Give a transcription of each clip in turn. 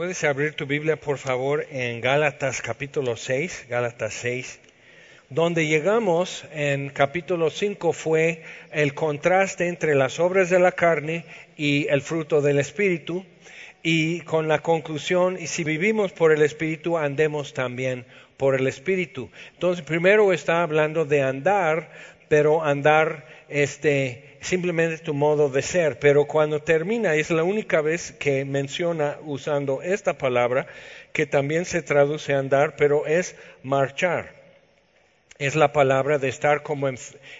Puedes abrir tu Biblia, por favor, en Gálatas capítulo 6, Gálatas 6. Donde llegamos en capítulo 5 fue el contraste entre las obras de la carne y el fruto del Espíritu, y con la conclusión, y si vivimos por el Espíritu, andemos también por el Espíritu. Entonces, primero está hablando de andar, pero andar este simplemente tu modo de ser, pero cuando termina es la única vez que menciona usando esta palabra que también se traduce andar, pero es marchar es la palabra de estar como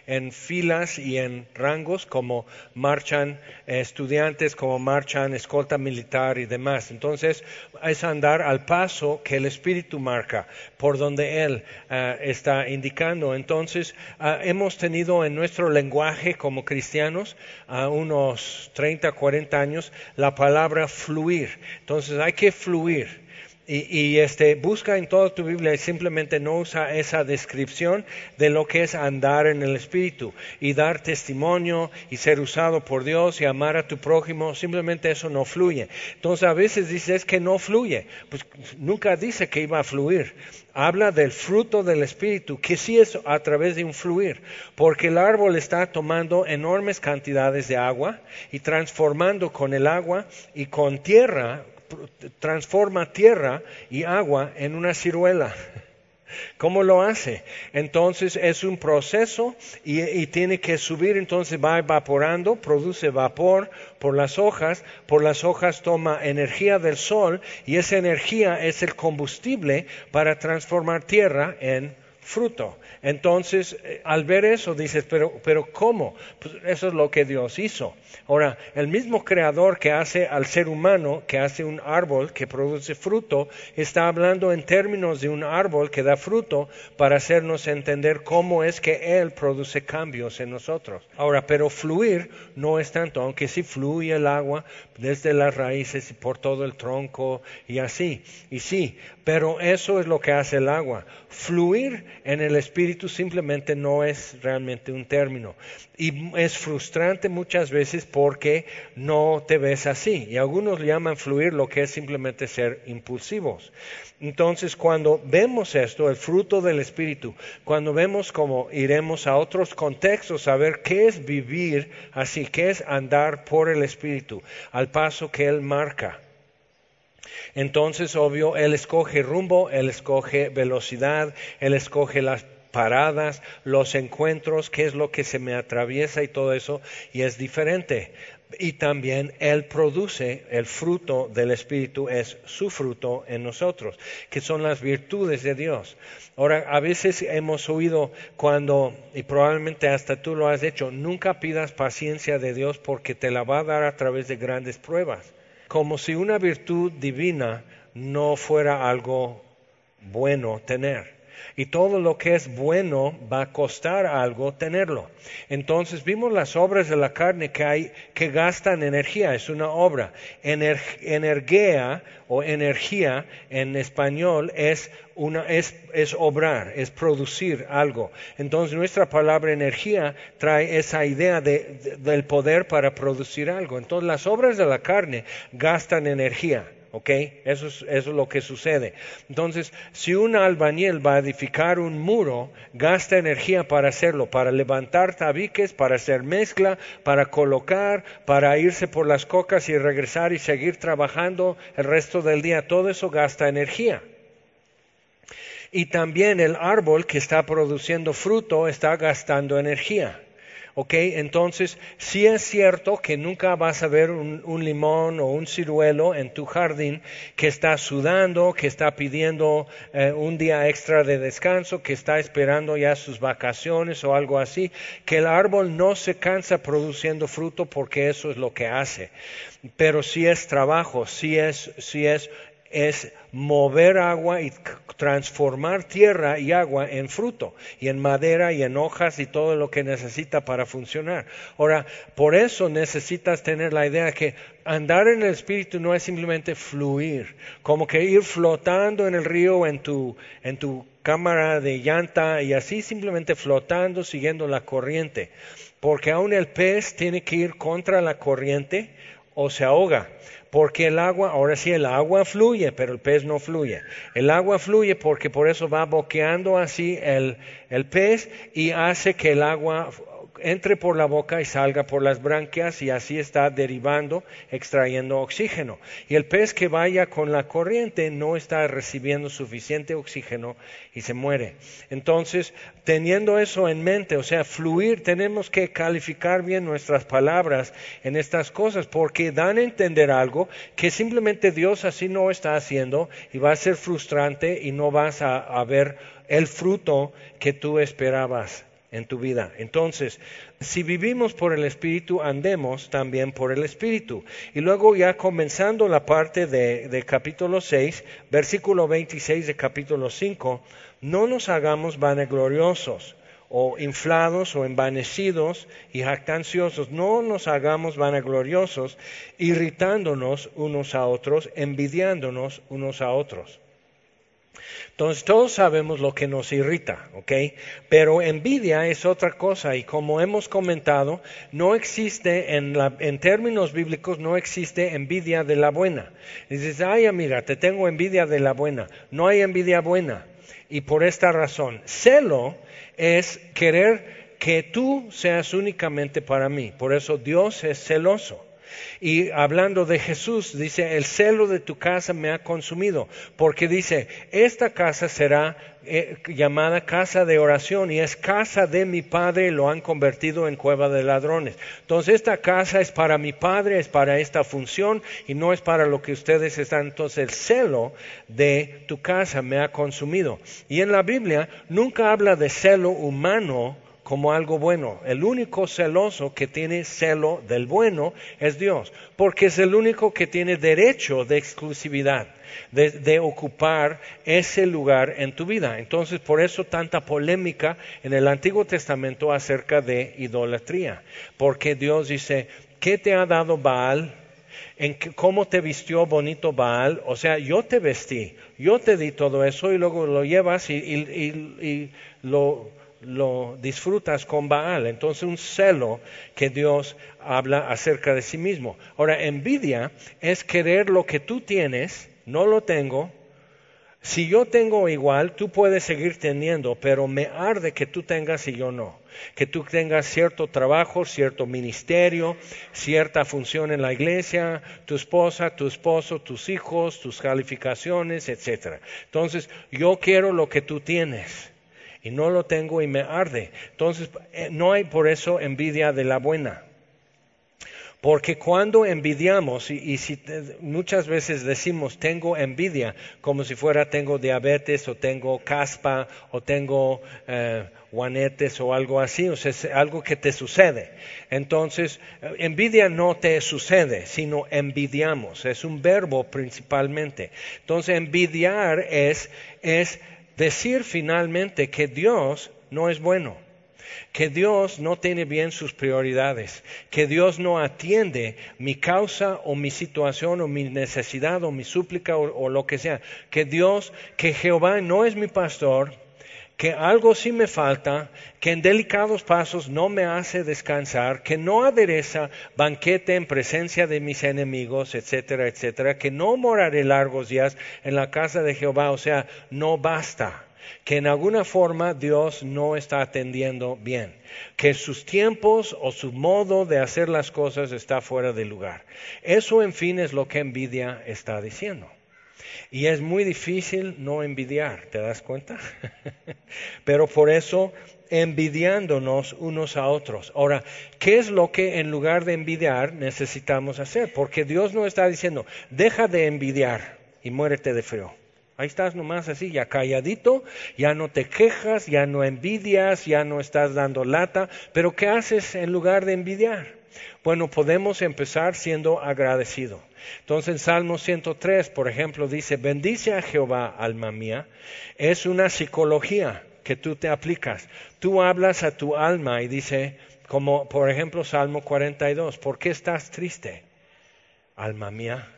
en, filas y en rangos, como marchan estudiantes, como marchan escolta militar y demás. Entonces, es andar al paso que el Espíritu marca, por donde Él ah, está indicando. Entonces, ah, hemos tenido en nuestro lenguaje como cristianos, a unos 30, 40 años, la palabra fluir. Entonces, hay que fluir. Y, este, busca en toda tu Biblia y simplemente no usa esa descripción de lo que es andar en el Espíritu y dar testimonio y ser usado por Dios y amar a tu prójimo. Simplemente eso no fluye. Entonces a veces dices que no fluye. Pues nunca dice que iba a fluir. Habla del fruto del Espíritu, que sí es a través de un fluir, porque el árbol está tomando enormes cantidades de agua y transformando con el agua y con tierra, transforma tierra y agua en una ciruela. ¿Cómo lo hace? Entonces es un proceso y, tiene que subir, entonces va evaporando, produce vapor por las hojas, por las hojas toma energía del sol y esa energía es el combustible para transformar tierra en fruto. Entonces, eh, al ver eso, dices, pero, pero ¿cómo? Pues eso es lo que Dios hizo. Ahora, el mismo creador que hace al ser humano, que hace un árbol que produce fruto, está hablando en términos de un árbol que da fruto para hacernos entender cómo es que Él produce cambios en nosotros. Ahora, pero fluir no es tanto, aunque sí fluye el agua desde las raíces y por todo el tronco y así. Y sí, pero eso es lo que hace el agua. Fluir en el espíritu simplemente no es realmente un término. Y es frustrante muchas veces porque no te ves así. Y algunos llaman fluir lo que es simplemente ser impulsivos. Entonces, cuando vemos esto, el fruto del Espíritu, cuando vemos cómo iremos a otros contextos a ver qué es vivir así, qué es andar por el Espíritu, al paso que Él marca. Entonces, obvio, Él escoge rumbo, Él escoge velocidad, Él escoge las paradas, los encuentros, qué es lo que se me atraviesa y todo eso, y es diferente. Y también Él produce el fruto del Espíritu, es su fruto en nosotros, que son las virtudes de Dios. Ahora, a veces hemos oído cuando, y probablemente hasta tú lo has hecho, nunca pidas paciencia de Dios porque te la va a dar a través de grandes pruebas como si una virtud divina no fuera algo bueno tener y todo lo que es bueno va a costar algo tenerlo. Entonces vimos las obras de la carne que hay que gastan energía, es una obra. energía o energía en español es una es, es obrar, es producir algo. Entonces nuestra palabra energía trae esa idea del poder para producir algo. Entonces las obras de la carne gastan energía. ¿Ok? Eso es, eso es lo que sucede. Entonces, si un albañil va a edificar un muro, gasta energía para hacerlo, para levantar tabiques, para hacer mezcla, para colocar, para irse por las cocas y regresar y seguir trabajando el resto del día. Todo eso gasta energía. Y también el árbol que está produciendo fruto está gastando energía. ¿Ok? Entonces, sí es cierto que nunca vas a ver un, limón o un ciruelo en tu jardín que está sudando, que está pidiendo eh, un día extra de descanso, que está esperando ya sus vacaciones o algo así, que el árbol no se cansa produciendo fruto porque eso es lo que hace. Pero sí es trabajo, sí es, sí es es mover agua y transformar tierra y agua en fruto y en madera y en hojas y todo lo que necesita para funcionar. Ahora, por eso necesitas tener la idea que andar en el espíritu no es simplemente fluir, como que ir flotando en el río en tu, en tu cámara de llanta y así simplemente flotando siguiendo la corriente, porque aún el pez tiene que ir contra la corriente o se ahoga. Porque el agua, ahora sí, el agua fluye, pero el pez no fluye. El agua fluye porque por eso va boqueando así el, el pez y hace que el agua entre por la boca y salga por las branquias y así está derivando, extrayendo oxígeno. Y el pez que vaya con la corriente no está recibiendo suficiente oxígeno y se muere. Entonces, teniendo eso en mente, o sea, fluir, tenemos que calificar bien nuestras palabras en estas cosas porque dan a entender algo que simplemente Dios así no está haciendo y va a ser frustrante y no vas a, ver el fruto que tú esperabas en tu vida. Entonces, si vivimos por el Espíritu, andemos también por el Espíritu. Y luego ya comenzando la parte de, capítulo 6, versículo 26 de capítulo 5, no nos hagamos vanagloriosos o inflados o envanecidos y jactanciosos. No nos hagamos vanagloriosos, irritándonos unos a otros, envidiándonos unos a otros. Entonces todos sabemos lo que nos irrita, ¿ok? Pero envidia es otra cosa y como hemos comentado, no existe en, en términos bíblicos, no existe envidia de la buena. dices, ay amiga, te tengo envidia de la buena. No hay envidia buena. Y por esta razón, celo es querer que tú seas únicamente para mí. Por eso Dios es celoso. Y hablando de Jesús, dice, el celo de tu casa me ha consumido, porque dice, esta casa será eh, llamada casa de oración y es casa de mi Padre lo han convertido en cueva de ladrones. Entonces esta casa es para mi Padre, es para esta función y no es para lo que ustedes están. Entonces el celo de tu casa me ha consumido. Y en la Biblia nunca habla de celo humano como algo bueno. El único celoso que tiene celo del bueno es Dios, porque es el único que tiene derecho de exclusividad, de, ocupar ese lugar en tu vida. Entonces, por eso tanta polémica en el Antiguo Testamento acerca de idolatría, porque Dios dice, ¿qué te ha dado Baal? en cómo te vistió bonito Baal, o sea, yo te vestí, yo te di todo eso y luego lo llevas y lo lo disfrutas con Baal. Entonces un celo que Dios habla acerca de sí mismo. Ahora, envidia es querer lo que tú tienes, no lo tengo. Si yo tengo igual, tú puedes seguir teniendo, pero me arde que tú tengas y yo no. Que tú tengas cierto trabajo, cierto ministerio, cierta función en la iglesia, tu esposa, tu esposo, tus hijos, tus calificaciones, etc. Entonces, yo quiero lo que tú tienes y no lo tengo y me arde. Entonces, eh, no hay por eso envidia de la buena. Porque cuando envidiamos, y, si muchas veces decimos tengo envidia, como si fuera tengo diabetes o tengo caspa o tengo eh, guanetes o algo así, o sea, es algo que te sucede. Entonces, eh, envidia no te sucede, sino envidiamos, es un verbo principalmente. Entonces, envidiar es, es decir finalmente que Dios no es bueno, que Dios no tiene bien sus prioridades, que Dios no atiende mi causa o mi situación o mi necesidad o mi súplica o, lo que sea, que Dios, que Jehová no es mi pastor, que algo sí me falta, que en delicados pasos no me hace descansar, que no adereza banquete en presencia de mis enemigos, etcétera, etcétera, que no moraré largos días en la casa de Jehová, o sea, no basta que en alguna forma Dios no está atendiendo bien, que sus tiempos o su modo de hacer las cosas está fuera de lugar. Eso, en fin, es lo que envidia está diciendo. Y es muy difícil no envidiar, ¿te das cuenta? Pero por eso envidiándonos unos a otros. Ahora, ¿qué es lo que en lugar de envidiar necesitamos hacer? Porque Dios no está diciendo, deja de envidiar y muérete de frío. Ahí estás nomás así, ya calladito, ya no te quejas, ya no envidias, ya no estás dando lata, pero ¿qué haces en lugar de envidiar? Bueno, podemos empezar siendo agradecido. Entonces en Salmo 103, por ejemplo, dice, bendice a Jehová, alma mía. Es una psicología que tú te aplicas. Tú hablas a tu alma y dice, como por ejemplo Salmo 42, ¿por qué estás triste? Alma mía.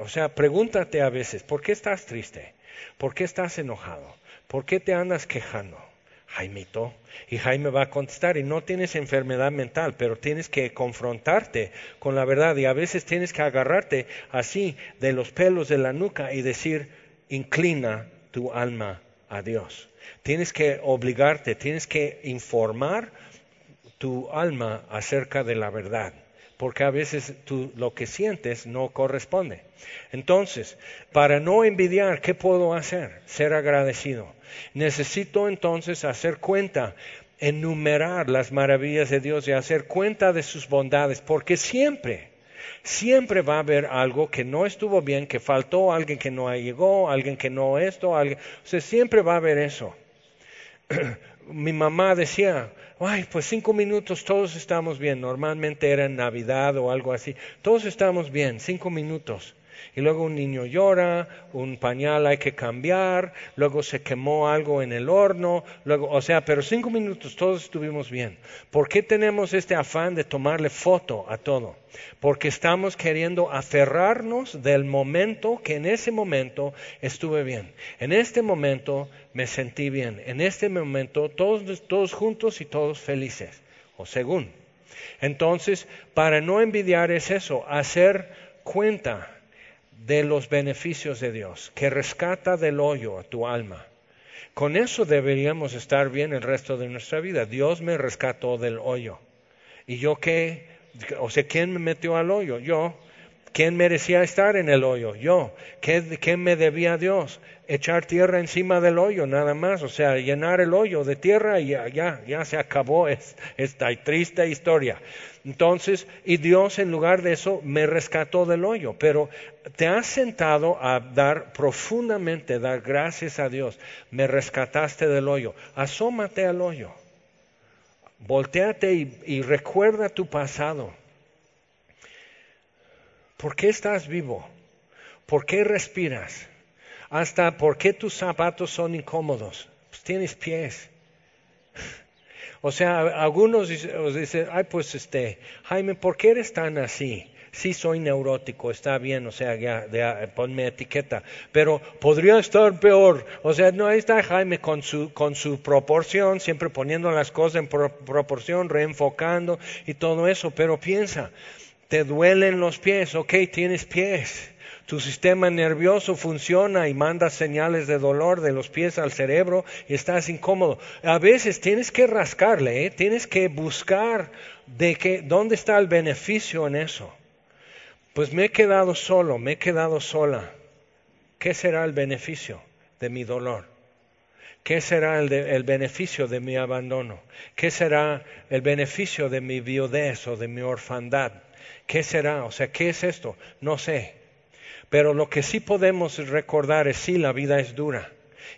O sea, pregúntate a veces, ¿por qué estás triste? ¿Por qué estás enojado? ¿Por qué te andas quejando? Y Jaime va a contestar, y no tienes enfermedad mental, pero tienes que confrontarte con la verdad y a veces tienes que agarrarte así de los pelos de la nuca y decir, inclina tu alma a Dios. Tienes que obligarte, tienes que informar tu alma acerca de la verdad, porque a veces tú, lo que sientes no corresponde. Entonces, para no envidiar, ¿qué puedo hacer? Ser agradecido. Necesito entonces hacer cuenta, enumerar las maravillas de Dios y hacer cuenta de sus bondades, porque siempre, siempre va a haber algo que no estuvo bien, que faltó, alguien que no llegó, alguien que no esto, alguien, o sea, siempre va a haber eso. Mi mamá decía, ay, pues cinco minutos todos estamos bien, normalmente era en Navidad o algo así, todos estamos bien, cinco minutos y luego un niño llora, un pañal hay que cambiar, luego se quemó algo en el horno, luego, o sea, pero cinco minutos todos estuvimos bien. ¿Por qué tenemos este afán de tomarle foto a todo? Porque estamos queriendo aferrarnos del momento que en ese momento estuve bien. En este momento me sentí bien. En este momento todos, todos juntos y todos felices. O según. Entonces, para no envidiar es eso, hacer cuenta de los beneficios de Dios, que rescata del hoyo a tu alma. Con eso deberíamos estar bien el resto de nuestra vida. Dios me rescató del hoyo. ¿Y yo qué? O sea, ¿quién me metió al hoyo? Yo. ¿Quién merecía estar en el hoyo? Yo. ¿Qué, ¿Qué, me debía Dios? Echar tierra encima del hoyo, nada más. O sea, llenar el hoyo de tierra y ya, ya, se acabó esta triste historia. Entonces, y Dios en lugar de eso me rescató del hoyo, pero te has sentado a dar profundamente, dar gracias a Dios, me rescataste del hoyo, asómate al hoyo, volteate y recuerda tu pasado. ¿Por qué estás vivo? ¿Por qué respiras? Hasta por qué tus zapatos son incómodos. Pues tienes pies. O sea, algunos os dicen, ay, pues este, Jaime, ¿por qué eres tan así? Sí, soy neurótico, está bien, o sea, ya, ponme etiqueta, pero podría estar peor. O sea, no, ahí está Jaime con su, con su proporción, siempre poniendo las cosas en proporción, reenfocando y todo eso, pero piensa, te duelen los pies, ok, tienes pies tu sistema nervioso funciona y manda señales de dolor de los pies al cerebro y estás incómodo. A veces tienes que rascarle, ¿eh? tienes que buscar de que, dónde está el beneficio en eso. Pues me he quedado solo, me he quedado sola. ¿Qué será el beneficio de mi dolor? ¿Qué será el, el, beneficio de mi abandono? ¿Qué será el beneficio de mi viudez o de mi orfandad? ¿Qué será? O sea, ¿qué es esto? No sé. Pero lo que sí podemos recordar es sí, la vida es dura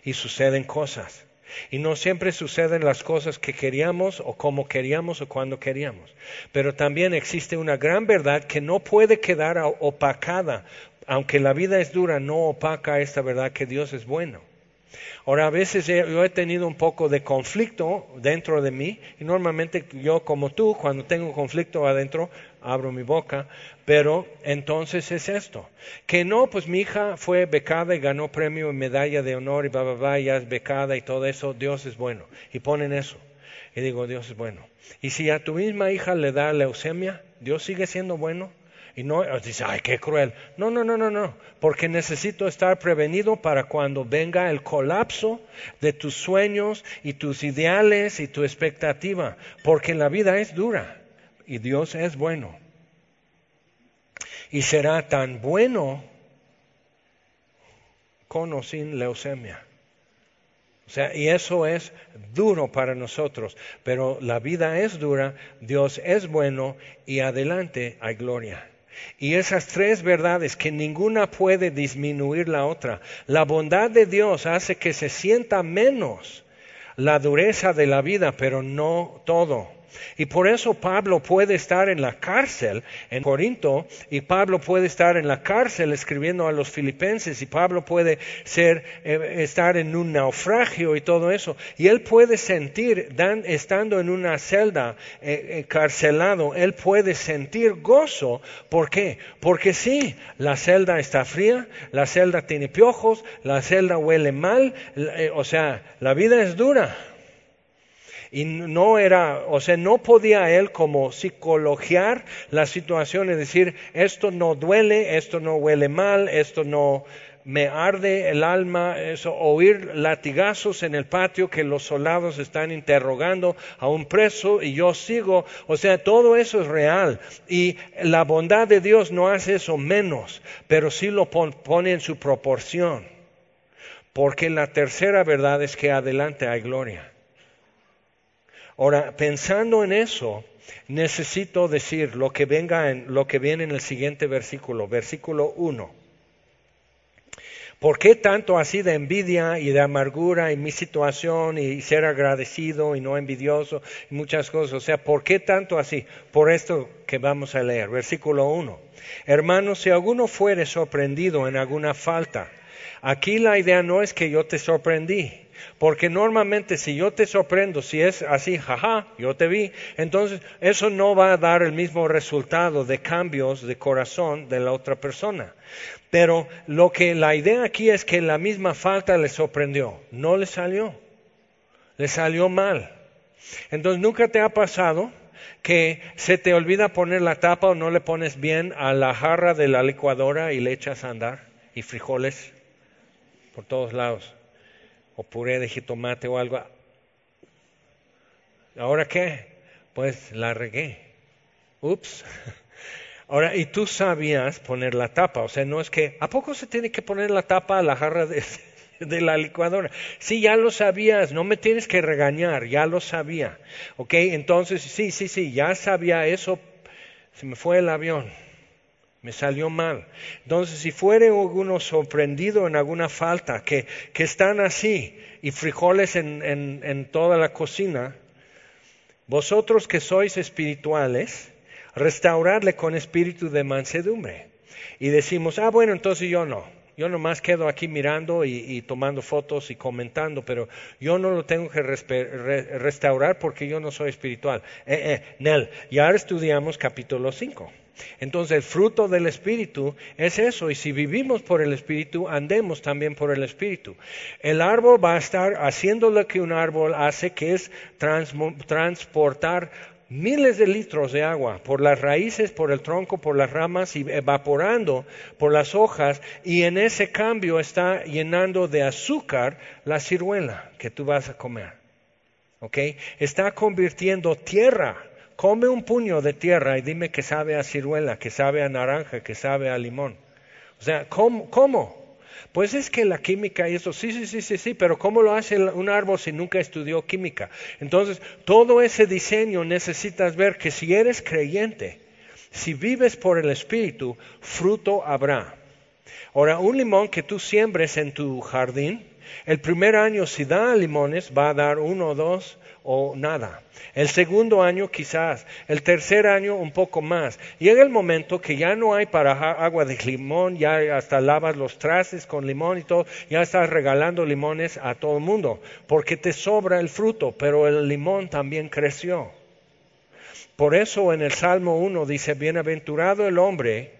y suceden cosas. Y no siempre suceden las cosas que queríamos o como queríamos o cuando queríamos. Pero también existe una gran verdad que no puede quedar opacada. Aunque la vida es dura, no opaca esta verdad que Dios es bueno. Ahora, a veces yo he tenido un poco de conflicto dentro de mí y normalmente yo como tú, cuando tengo conflicto adentro, abro mi boca, pero entonces es esto, que no, pues mi hija fue becada y ganó premio y medalla de honor y va, ya es becada y todo eso, Dios es bueno. Y ponen eso. Y digo, Dios es bueno. Y si a tu misma hija le da leucemia, Dios sigue siendo bueno. Y no dice, ay, qué cruel. No, no, no, no, no. Porque necesito estar prevenido para cuando venga el colapso de tus sueños y tus ideales y tu expectativa. Porque la vida es dura y Dios es bueno. Y será tan bueno con o sin leucemia. O sea, y eso es duro para nosotros, pero la vida es dura, Dios es bueno y adelante hay gloria. Y esas tres verdades que ninguna puede disminuir la otra. La bondad de Dios hace que se sienta menos la dureza de la vida, pero no todo. Y por eso Pablo puede estar en la cárcel en Corinto y Pablo puede estar en la cárcel escribiendo a los filipenses y Pablo puede ser, eh, estar en un naufragio y todo eso. Y él puede sentir, estando en una celda eh, encarcelado, él puede sentir gozo. ¿Por qué? Porque sí, la celda está fría, la celda tiene piojos, la celda huele mal, eh, o sea, la vida es dura. Y no era, o sea, no podía él como psicologiar la situación y decir, esto no duele, esto no huele mal, esto no me arde el alma, eso, oír latigazos en el patio que los soldados están interrogando a un preso y yo sigo, o sea, todo eso es real. Y la bondad de Dios no hace eso menos, pero sí lo pone en su proporción. Porque la tercera verdad es que adelante hay gloria. Ahora, pensando en eso, necesito decir lo que venga en lo que viene en el siguiente versículo, versículo 1. ¿Por qué tanto así de envidia y de amargura en mi situación y ser agradecido y no envidioso y muchas cosas? O sea, ¿por qué tanto así? Por esto que vamos a leer, versículo 1. Hermanos, si alguno fuere sorprendido en alguna falta, aquí la idea no es que yo te sorprendí, porque normalmente si yo te sorprendo, si es así, jaja, yo te vi, entonces eso no va a dar el mismo resultado de cambios de corazón de la otra persona. Pero lo que la idea aquí es que la misma falta le sorprendió, no le salió, le salió mal. Entonces nunca te ha pasado que se te olvida poner la tapa o no le pones bien a la jarra de la licuadora y le echas a andar y frijoles por todos lados o puré de jitomate o algo. ¿Ahora qué? Pues la regué. Ups. Ahora, y tú sabías poner la tapa, o sea, no es que, ¿a poco se tiene que poner la tapa a la jarra de, de la licuadora? Sí, ya lo sabías, no me tienes que regañar, ya lo sabía. ¿Ok? Entonces, sí, sí, sí, ya sabía eso, se me fue el avión me salió mal. Entonces, si fuere alguno sorprendido en alguna falta, que, están así, y frijoles en, en, en toda la cocina, vosotros que sois espirituales, restaurarle con espíritu de mansedumbre. Y decimos, ah, bueno, entonces yo no. Yo nomás quedo aquí mirando y, tomando fotos y comentando, pero yo no lo tengo que restaurar porque yo no soy espiritual. Eh, eh, Nel, ya estudiamos capítulo 5. Entonces el fruto del Espíritu es eso, y si vivimos por el Espíritu, andemos también por el Espíritu. El árbol va a estar haciendo lo que un árbol hace, que es transportar miles de litros de agua por las raíces, por el tronco, por las ramas y evaporando por las hojas y en ese cambio está llenando de azúcar la ciruela que tú vas a comer. ¿Ok? Está convirtiendo tierra. Come un puño de tierra y dime que sabe a ciruela, que sabe a naranja, que sabe a limón. O sea, ¿cómo? ¿cómo? Pues es que la química y eso, sí, sí, sí, sí, sí, pero ¿cómo lo hace un árbol si nunca estudió química? Entonces, todo ese diseño necesitas ver que si eres creyente, si vives por el Espíritu, fruto habrá. Ahora, un limón que tú siembres en tu jardín, el primer año si da limones va a dar uno o dos o nada. El segundo año quizás, el tercer año un poco más. Llega el momento que ya no hay para agua de limón, ya hasta lavas los trastes con limón y todo, ya estás regalando limones a todo el mundo, porque te sobra el fruto, pero el limón también creció. Por eso en el Salmo 1 dice, bienaventurado el hombre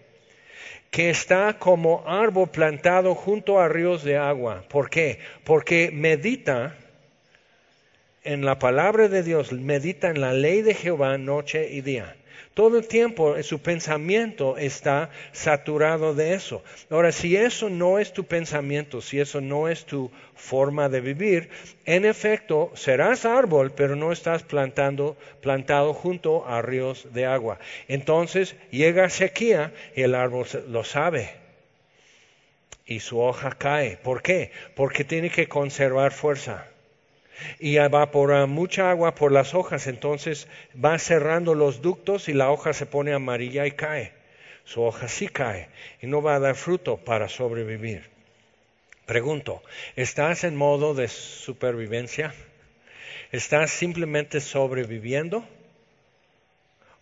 que está como árbol plantado junto a ríos de agua. ¿Por qué? Porque medita en la palabra de Dios, medita en la ley de Jehová noche y día. Todo el tiempo su pensamiento está saturado de eso. Ahora, si eso no es tu pensamiento, si eso no es tu forma de vivir, en efecto serás árbol, pero no estás plantando, plantado junto a ríos de agua. Entonces llega sequía y el árbol lo sabe. Y su hoja cae. ¿Por qué? Porque tiene que conservar fuerza y evapora mucha agua por las hojas, entonces va cerrando los ductos y la hoja se pone amarilla y cae. Su hoja sí cae y no va a dar fruto para sobrevivir. Pregunto, ¿estás en modo de supervivencia? ¿Estás simplemente sobreviviendo?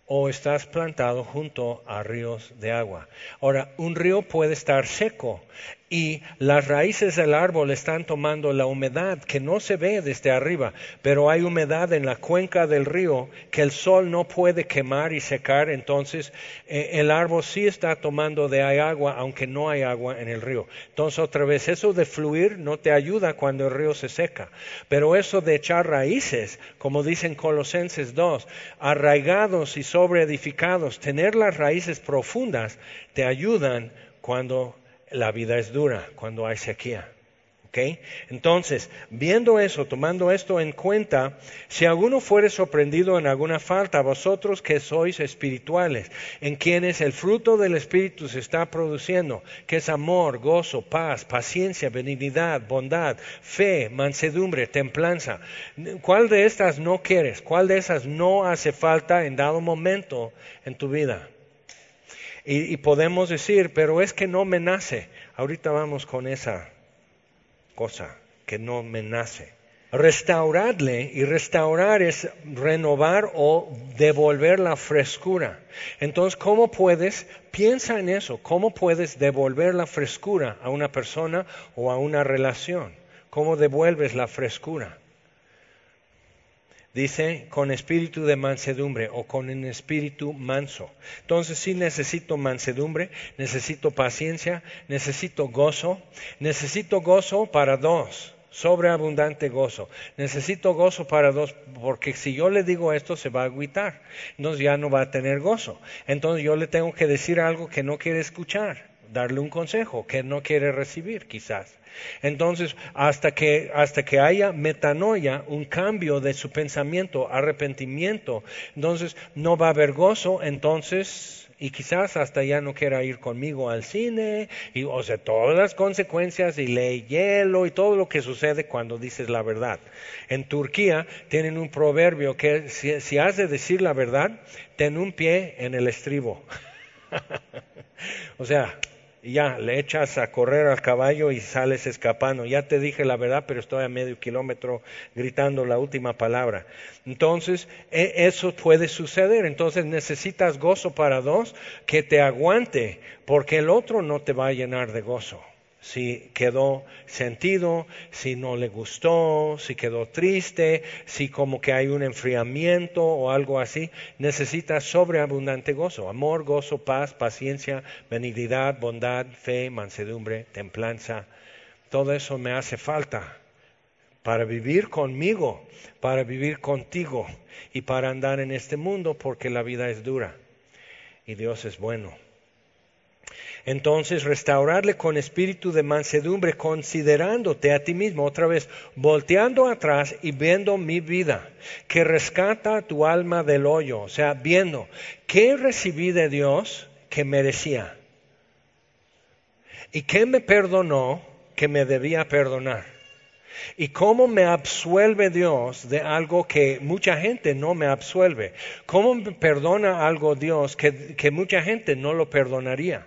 ¿O estás plantado junto a ríos de agua? Ahora, un río puede estar seco y las raíces del árbol están tomando la humedad que no se ve desde arriba, pero hay humedad en la cuenca del río que el sol no puede quemar y secar, entonces eh, el árbol sí está tomando de agua, aunque no hay agua en el río. Entonces otra vez, eso de fluir no te ayuda cuando el río se seca, pero eso de echar raíces, como dicen Colosenses 2, arraigados y sobreedificados, tener las raíces profundas, te ayudan cuando la vida es dura cuando hay sequía. ¿Okay? Entonces, viendo eso, tomando esto en cuenta, si alguno fuere sorprendido en alguna falta, vosotros que sois espirituales, en quienes el fruto del Espíritu se está produciendo, que es amor, gozo, paz, paciencia, benignidad, bondad, fe, mansedumbre, templanza, ¿cuál de estas no quieres? ¿Cuál de esas no hace falta en dado momento en tu vida? Y, podemos decir, pero es que no me nace. Ahorita vamos con esa cosa, que no me nace. Restaurarle y restaurar es renovar o devolver la frescura. Entonces, ¿cómo puedes? Piensa en eso. ¿Cómo puedes devolver la frescura a una persona o a una relación? ¿Cómo devuelves la frescura? Dice, con espíritu de mansedumbre o con un espíritu manso. Entonces sí necesito mansedumbre, necesito paciencia, necesito gozo, necesito gozo para dos, sobreabundante gozo. Necesito gozo para dos, porque si yo le digo esto se va a agüitar, entonces ya no va a tener gozo. Entonces yo le tengo que decir algo que no quiere escuchar, darle un consejo que no quiere recibir quizás. Entonces, hasta que, hasta que haya metanoia, un cambio de su pensamiento, arrepentimiento, entonces no va a haber gozo, entonces, y quizás hasta ya no quiera ir conmigo al cine, y, o sea, todas las consecuencias, y lee hielo, y todo lo que sucede cuando dices la verdad. En Turquía tienen un proverbio que si, si has de decir la verdad, ten un pie en el estribo. o sea, ya le echas a correr al caballo y sales escapando. Ya te dije la verdad, pero estoy a medio kilómetro gritando la última palabra. Entonces, e, eso puede suceder. Entonces necesitas gozo para dos que te aguante, porque el otro no te va a llenar de gozo si quedó sentido, si no le gustó, si quedó triste, si como que hay un enfriamiento o algo así, necesita sobreabundante gozo, amor, gozo, paz, paciencia, benignidad, bondad, fe, mansedumbre, templanza. Todo eso me hace falta para vivir conmigo, para vivir contigo y para andar en este mundo porque la vida es dura y Dios es bueno. Entonces, restaurarle con espíritu de mansedumbre, considerándote a ti mismo, otra vez, volteando atrás y viendo mi vida, que rescata tu alma del hoyo, o sea, viendo qué recibí de Dios que merecía y qué me perdonó que me debía perdonar. Y cómo me absuelve Dios de algo que mucha gente no me absuelve. Cómo me perdona algo Dios que, que mucha gente no lo perdonaría.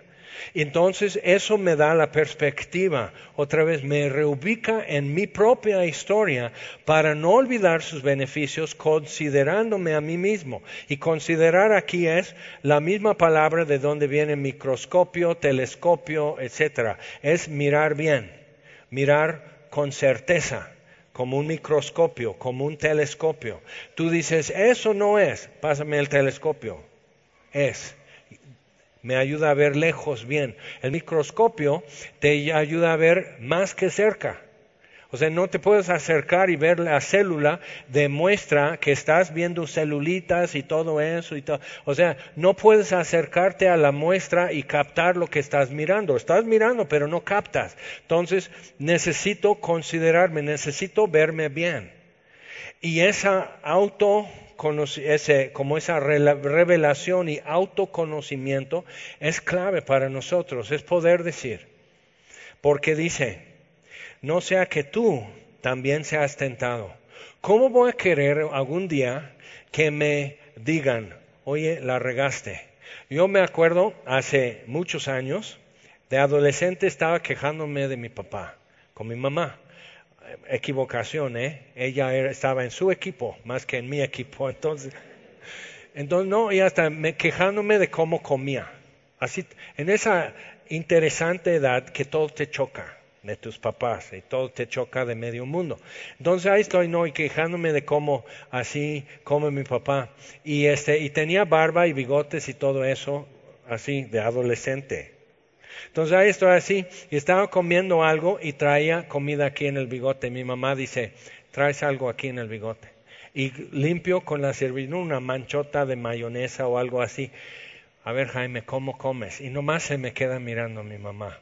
Entonces eso me da la perspectiva, otra vez me reubica en mi propia historia para no olvidar sus beneficios considerándome a mí mismo. Y considerar aquí es la misma palabra de donde viene microscopio, telescopio, etc. Es mirar bien, mirar con certeza como un microscopio, como un telescopio. Tú dices, eso no es, pásame el telescopio. Es me ayuda a ver lejos bien. El microscopio te ayuda a ver más que cerca. O sea, no te puedes acercar y ver la célula, demuestra que estás viendo celulitas y todo eso y todo. O sea, no puedes acercarte a la muestra y captar lo que estás mirando. Estás mirando, pero no captas. Entonces, necesito considerarme, necesito verme bien. Y esa auto como esa revelación y autoconocimiento es clave para nosotros, es poder decir, porque dice, no sea que tú también seas tentado. ¿Cómo voy a querer algún día que me digan, oye, la regaste? Yo me acuerdo hace muchos años, de adolescente estaba quejándome de mi papá, con mi mamá equivocación, ¿eh? Ella estaba en su equipo más que en mi equipo. Entonces, entonces no, y hasta me, quejándome de cómo comía. Así, en esa interesante edad que todo te choca de tus papás y todo te choca de medio mundo. Entonces ahí estoy no y quejándome de cómo así come mi papá y este y tenía barba y bigotes y todo eso así de adolescente. Entonces ahí estoy así y estaba comiendo algo y traía comida aquí en el bigote. Mi mamá dice, traes algo aquí en el bigote. Y limpio con la servilleta una manchota de mayonesa o algo así. A ver Jaime, ¿cómo comes? Y nomás se me queda mirando mi mamá.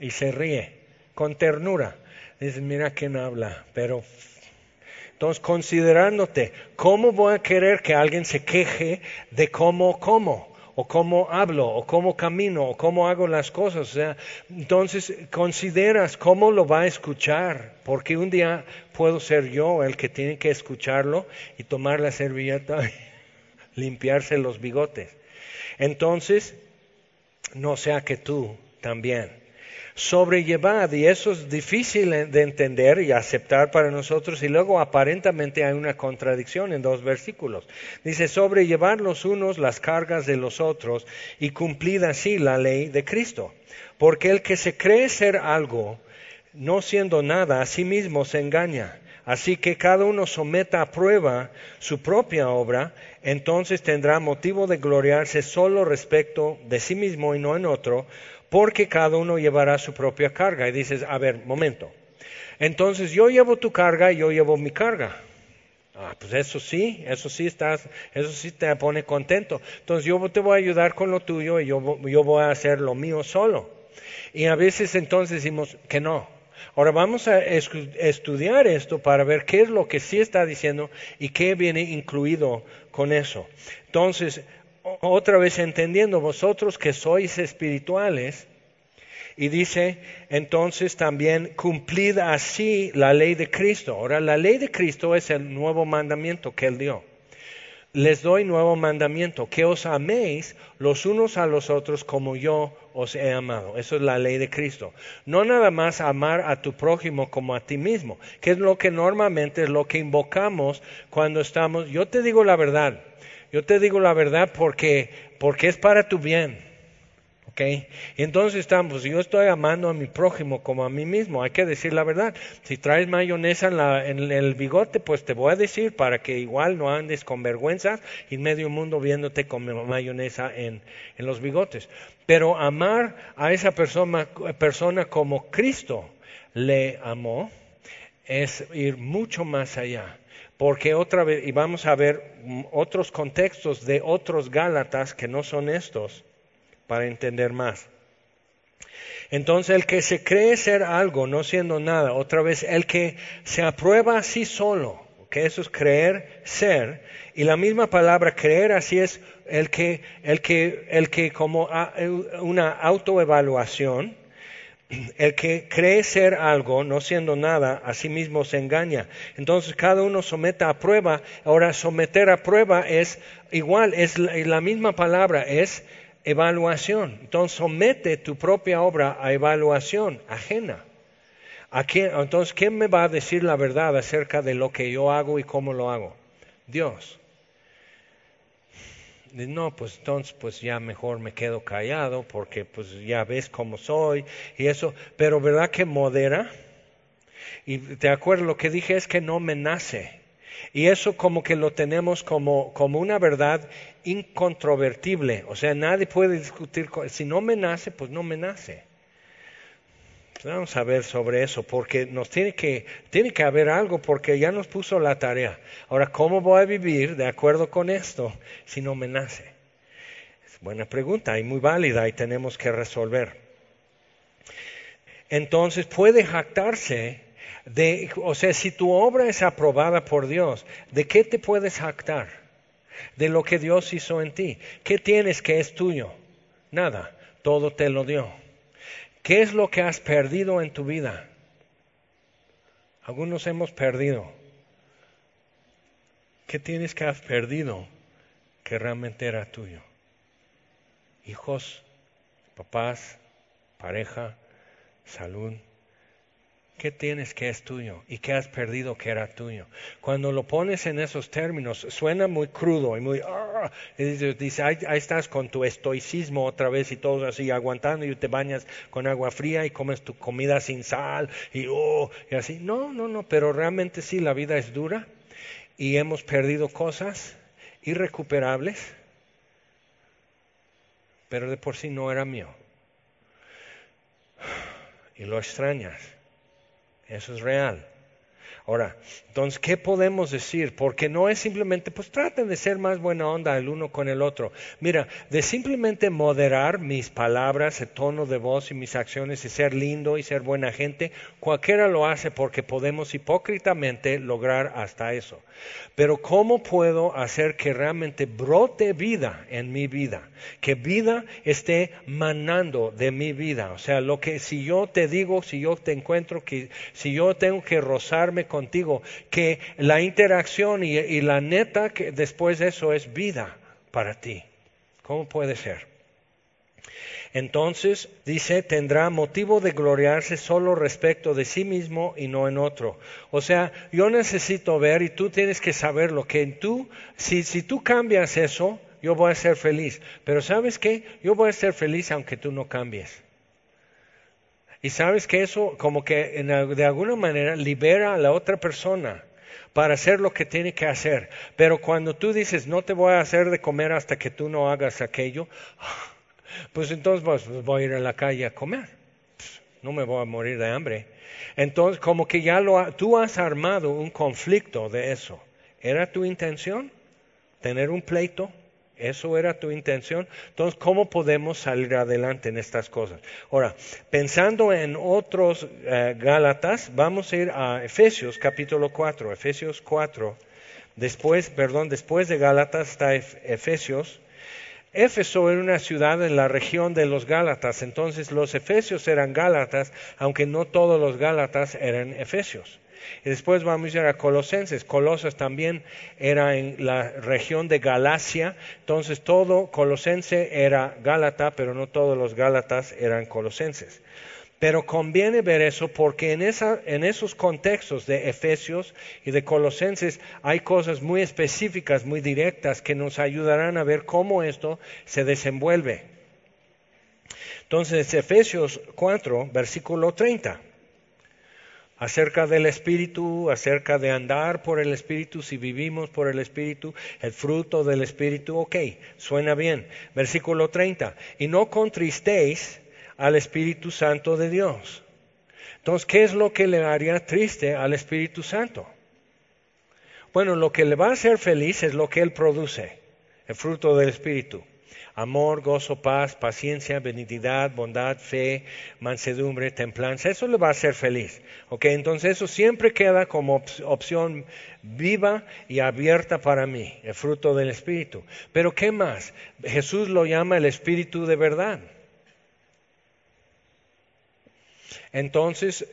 Y se ríe con ternura. Dice, mira quién habla, pero entonces, considerándote, ¿cómo voy a querer que alguien se queje de cómo como? O cómo hablo, o cómo camino, o cómo hago las cosas. O sea, entonces consideras cómo lo va a escuchar, porque un día puedo ser yo el que tiene que escucharlo y tomar la servilleta y limpiarse los bigotes. Entonces, no sea que tú también sobrellevad y eso es difícil de entender y aceptar para nosotros y luego aparentemente hay una contradicción en dos versículos. Dice, sobrellevar los unos las cargas de los otros y cumplid así la ley de Cristo. Porque el que se cree ser algo, no siendo nada, a sí mismo se engaña. Así que cada uno someta a prueba su propia obra, entonces tendrá motivo de gloriarse solo respecto de sí mismo y no en otro, porque cada uno llevará su propia carga. Y dices, a ver, momento. Entonces yo llevo tu carga y yo llevo mi carga. Ah, pues eso sí, eso sí estás, eso sí te pone contento. Entonces yo te voy a ayudar con lo tuyo y yo, yo voy a hacer lo mío solo. Y a veces entonces decimos que no. Ahora vamos a estudiar esto para ver qué es lo que sí está diciendo y qué viene incluido con eso. Entonces, otra vez entendiendo vosotros que sois espirituales, y dice entonces también cumplid así la ley de Cristo. Ahora la ley de Cristo es el nuevo mandamiento que él dio. Les doy nuevo mandamiento, que os améis los unos a los otros como yo os he amado. Eso es la ley de Cristo. No nada más amar a tu prójimo como a ti mismo, que es lo que normalmente es lo que invocamos cuando estamos, yo te digo la verdad, yo te digo la verdad porque, porque es para tu bien. ¿ok? Entonces estamos, yo estoy amando a mi prójimo como a mí mismo, hay que decir la verdad. Si traes mayonesa en, la, en el bigote, pues te voy a decir para que igual no andes con vergüenza y medio mundo viéndote con mayonesa en, en los bigotes. Pero amar a esa persona, persona como Cristo le amó es ir mucho más allá porque otra vez, y vamos a ver otros contextos de otros Gálatas que no son estos, para entender más. Entonces el que se cree ser algo, no siendo nada, otra vez el que se aprueba así solo, que eso es creer ser, y la misma palabra creer así es el que, el que, el que como una autoevaluación, el que cree ser algo, no siendo nada, a sí mismo se engaña. Entonces cada uno someta a prueba. Ahora someter a prueba es igual, es la, misma palabra, es evaluación. Entonces somete tu propia obra a evaluación ajena. entonces, ¿quién me va a decir la verdad acerca de lo que yo hago y cómo lo hago? Dios no, pues entonces pues ya mejor me quedo callado porque pues ya ves cómo soy y eso, pero ¿verdad que modera? Y te acuerdo lo que dije es que no me nace. Y eso como que lo tenemos como, como una verdad incontrovertible. O sea, nadie puede discutir, si no me nace, pues no me nace. Vamos a ver sobre eso, porque nos tiene que, tiene que haber algo, porque ya nos puso la tarea. Ahora, ¿cómo voy a vivir de acuerdo con esto si no me nace? Es buena pregunta y muy válida y tenemos que resolver. Entonces, puede jactarse de, o sea, si tu obra es aprobada por Dios, ¿de qué te puedes jactar? De lo que Dios hizo en ti. ¿Qué tienes que es tuyo? Nada, todo te lo dio. ¿Qué es lo que has perdido en tu vida? Algunos hemos perdido. ¿Qué tienes que has perdido que realmente era tuyo? Hijos, papás, pareja, salud. ¿Qué tienes que es tuyo y qué has perdido que era tuyo? Cuando lo pones en esos términos, suena muy crudo y muy... Ah, Y dice, ahí, estás con tu estoicismo otra vez y todo así, aguantando y te bañas con agua fría y comes tu comida sin sal y, oh, y así. No, no, no, pero realmente sí, la vida es dura y hemos perdido cosas irrecuperables, pero de por sí no era mío. Y lo extrañas. Eso es real. Ahora, entonces, ¿qué podemos decir? Porque no es simplemente, pues traten de ser más buena onda el uno con el otro. Mira, de simplemente moderar mis palabras, el tono de voz y mis acciones y ser lindo y ser buena gente, cualquiera lo hace porque podemos hipócritamente lograr hasta eso. Pero ¿cómo puedo hacer que realmente brote vida en mi vida? Que vida esté manando de mi vida. O sea, lo que si yo te digo, si yo te encuentro, que si yo tengo que rozarme contigo, que la interacción y, la neta que después de eso es vida para ti. ¿Cómo puede ser? Entonces, dice, tendrá motivo de gloriarse solo respecto de sí mismo y no en otro. O sea, yo necesito ver y tú tienes que saber lo que tú, si, si tú cambias eso, yo voy a ser feliz. Pero ¿sabes qué? Yo voy a ser feliz aunque tú no cambies. Y sabes que eso como que de alguna manera libera a la otra persona para hacer lo que tiene que hacer. Pero cuando tú dices, no te voy a hacer de comer hasta que tú no hagas aquello, pues entonces pues, voy a ir a la calle a comer. no me voy a morir de hambre. Entonces, como que ya tú has armado un conflicto de eso. ¿Era tu intención tener un pleito? ¿Eso era tu intención? Entonces, ¿cómo podemos salir adelante en estas cosas? Ahora, pensando en otros eh, Gálatas, vamos a ir a Efesios capítulo 4. Efesios 4. Después, perdón, después de Gálatas está Efesios Éfeso era una ciudad en la región de los Gálatas, entonces los efesios eran Gálatas, aunque no todos los Gálatas eran efesios. Y después vamos a ir a Colosenses. Colosas también era en la región de Galacia, entonces todo Colosense era Gálata, pero no todos los Gálatas eran colosenses. Pero conviene ver eso porque en, esos contextos de Efesios y de Colosenses hay cosas muy específicas, muy directas, que nos ayudarán a ver cómo esto se desenvuelve. Entonces, Efesios 4, versículo 30 acerca del Espíritu, acerca de andar por el Espíritu, si vivimos por el Espíritu, el fruto del Espíritu, ok, suena bien. Versículo 30, y no contristéis al Espíritu Santo de Dios. Entonces, ¿qué es lo que le haría triste al Espíritu Santo? Bueno, lo que le va a hacer feliz es lo que Él produce, el fruto del Espíritu. Amor, gozo, paz, paciencia, benignidad, bondad, fe, mansedumbre, templanza. Eso le va a hacer feliz. ¿Ok? Entonces eso siempre queda como opción viva y abierta para mí, el fruto del Espíritu. Pero ¿qué más? Jesús lo llama el Espíritu de verdad. Entonces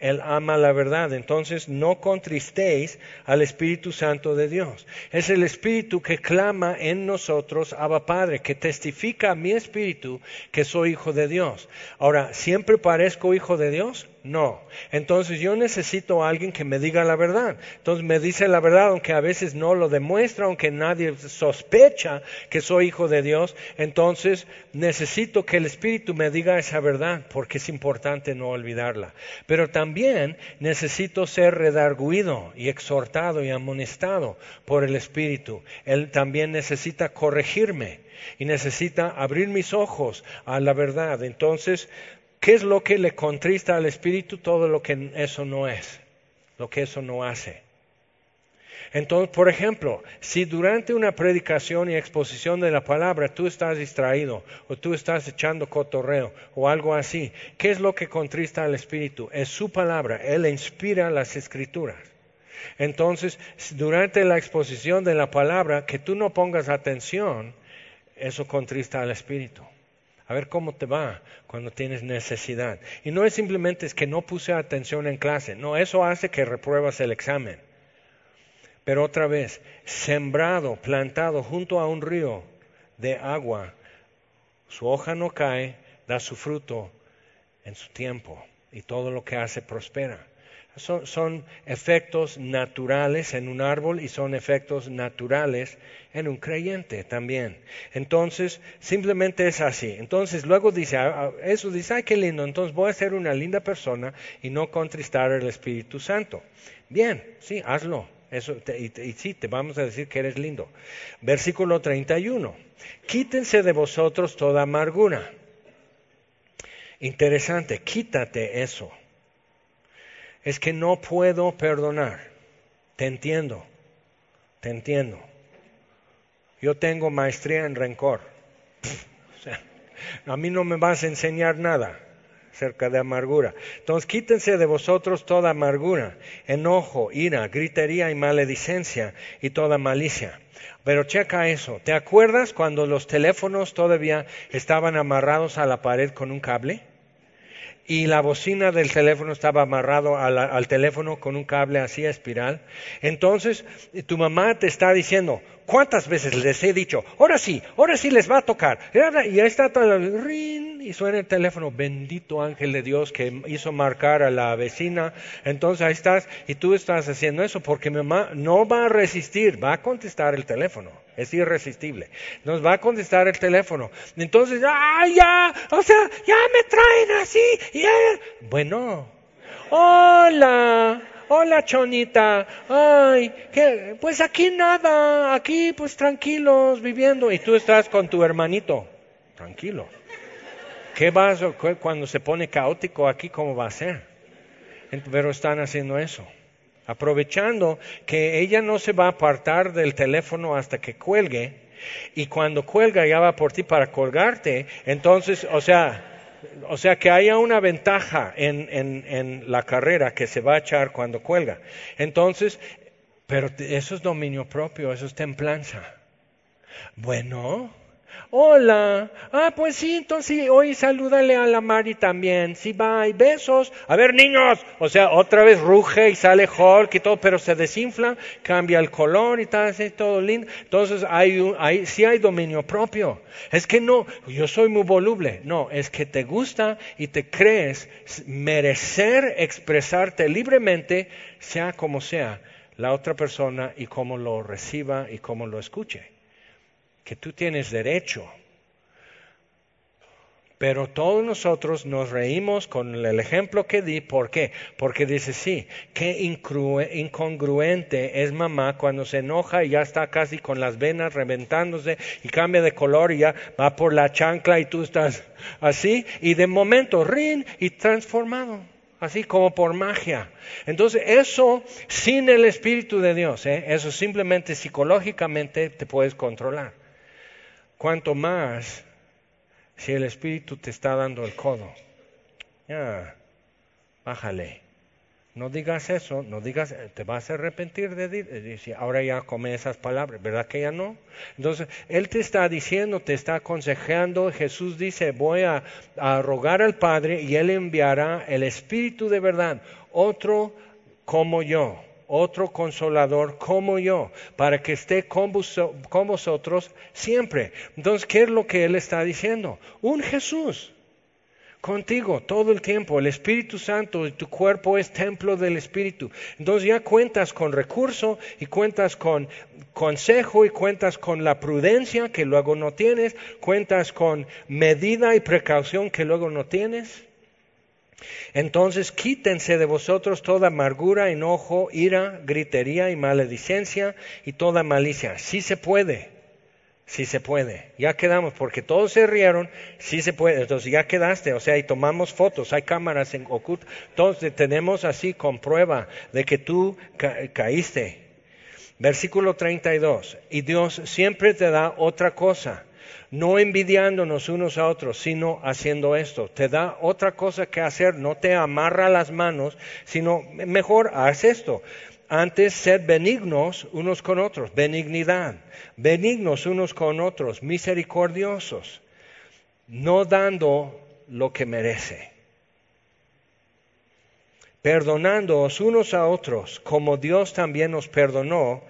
Él ama la verdad. Entonces no contristéis al Espíritu Santo de Dios. Es el Espíritu que clama en nosotros, Abba Padre, que testifica a mi Espíritu que soy hijo de Dios. Ahora, ¿siempre parezco hijo de Dios? No. Entonces yo necesito a alguien que me diga la verdad. Entonces me dice la verdad, aunque a veces no lo demuestra, aunque nadie sospecha que soy hijo de Dios. Entonces necesito que el Espíritu me diga esa verdad, porque es importante no olvidarla. Pero también necesito ser redarguido y exhortado y amonestado por el Espíritu. Él también necesita corregirme y necesita abrir mis ojos a la verdad. Entonces, ¿Qué es lo que le contrista al espíritu? Todo lo que eso no es, lo que eso no hace. Entonces, por ejemplo, si durante una predicación y exposición de la palabra tú estás distraído o tú estás echando cotorreo o algo así, ¿qué es lo que contrista al Espíritu? Es su palabra, Él inspira las escrituras. Entonces, durante la exposición de la palabra, que tú no pongas atención, eso contrista al Espíritu a ver cómo te va cuando tienes necesidad. Y no es simplemente es que no puse atención en clase, no, eso hace que repruebas el examen. Pero otra vez, sembrado, plantado junto a un río de agua, su hoja no cae, da su fruto en su tiempo y todo lo que hace prospera. Son, efectos naturales en un árbol y son efectos naturales en un creyente también. Entonces, simplemente es así. Entonces, luego dice, eso dice, ay, qué lindo, entonces voy a ser una linda persona y no contristar al Espíritu Santo. Bien, sí, hazlo. Eso, y, y, sí, te vamos a decir que eres lindo. Versículo 31. Quítense de vosotros toda amargura. Interesante, quítate eso. Es que no puedo perdonar. Te entiendo, te entiendo. Yo tengo maestría en rencor. O sea, a mí no me vas a enseñar nada cerca de amargura. Entonces quítense de vosotros toda amargura, enojo, ira, gritería y maledicencia y toda malicia. Pero checa eso. ¿Te acuerdas cuando los teléfonos todavía estaban amarrados a la pared con un cable? Y la bocina del teléfono estaba amarrado al, teléfono con un cable así a espiral. Entonces tu mamá te está diciendo, ¿cuántas veces les he dicho? Ahora sí, ahora sí les va a tocar. Y ahí está todo el ring y suena el teléfono. Bendito ángel de Dios que hizo marcar a la vecina. Entonces ahí estás y tú estás haciendo eso porque mi mamá no va a resistir, va a contestar el teléfono es irresistible. Nos va a contestar el teléfono. Entonces, ¡ay, ya! O sea, ya me traen así. Ya. Bueno, hola. Hola, chonita. Ay, ¿qué? pues aquí nada, aquí pues tranquilos, viviendo. Y tú estás con tu hermanito. Tranquilo. ¿Qué vas cuando se pone caótico aquí? ¿Cómo va a ser? Pero están haciendo eso aprovechando que ella no se va a apartar del teléfono hasta que cuelgue, y cuando cuelga ya va por ti para colgarte, entonces, o sea, o sea que haya una ventaja en, en, en la carrera que se va a echar cuando cuelga. Entonces, pero eso es dominio propio, eso es templanza. Bueno, Hola. Ah, pues sí, entonces hoy salúdale a la Mari también. Sí, bye. Besos. A ver, niños. O sea, otra vez ruge y sale Hulk y todo, pero se desinfla, cambia el color y tal, así, todo lindo. Entonces, hay, un, hay, sí hay dominio propio. Es que no, yo soy muy voluble. No, es que te gusta y te crees merecer expresarte libremente, sea como sea, la otra persona y cómo lo reciba y cómo lo escuche que tú tienes derecho. Pero todos nosotros nos reímos con el ejemplo que di. ¿Por qué? Porque dice, sí, qué incongruente es mamá cuando se enoja y ya está casi con las venas reventándose y cambia de color y ya va por la chancla y tú estás así y de momento rin y transformado. Así como por magia. Entonces, eso sin el Espíritu de Dios, ¿eh? eso simplemente psicológicamente te puedes controlar. Cuanto más si el Espíritu te está dando el codo. Ya, bájale. No digas eso, no digas, te vas a arrepentir de decir, ahora ya come esas palabras, ¿verdad que ya no? Entonces, Él te está diciendo, te está aconsejando, Jesús dice, voy a, a rogar al Padre y Él enviará el Espíritu de verdad, otro como yo otro consolador como yo, para que esté con, vosotros siempre. Entonces, ¿qué es lo que Él está diciendo? Un Jesús contigo todo el tiempo. El Espíritu Santo y tu cuerpo es templo del Espíritu. Entonces ya cuentas con recurso y cuentas con consejo y cuentas con la prudencia que luego no tienes, cuentas con medida y precaución que luego no tienes. Entonces quítense de vosotros toda amargura, enojo, ira, gritería y maledicencia y toda malicia. Sí se puede, sí se puede. Ya quedamos, porque todos se rieron, sí se puede. Entonces ya quedaste, o sea, y tomamos fotos, hay cámaras en oculto, todos tenemos así con prueba de que tú caíste. Versículo 32. Y Dios siempre te da otra cosa no envidiándonos unos a otros, sino haciendo esto. Te da otra cosa que hacer, no te amarra las manos, sino mejor haz esto. Antes, sed benignos unos con otros, benignidad, benignos unos con otros, misericordiosos, no dando lo que merece, perdonándoos unos a otros, como Dios también nos perdonó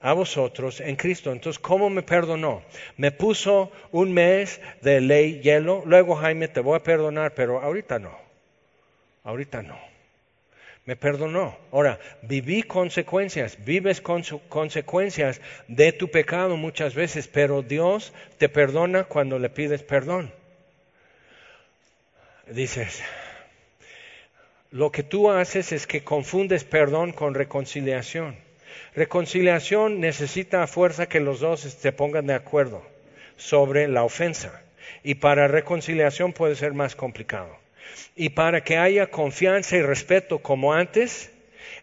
a vosotros en Cristo. Entonces, ¿cómo me perdonó? Me puso un mes de ley hielo, luego Jaime te voy a perdonar, pero ahorita no, ahorita no. me perdonó. Ahora, viví consecuencias, vives con consecuencias de tu pecado muchas veces, pero Dios te perdona cuando le pides perdón. Dices, lo que tú haces es que confundes perdón con reconciliación. Reconciliación necesita a fuerza que los dos se pongan de acuerdo sobre la ofensa. Y para reconciliación puede ser más complicado. Y para que haya confianza y respeto como antes,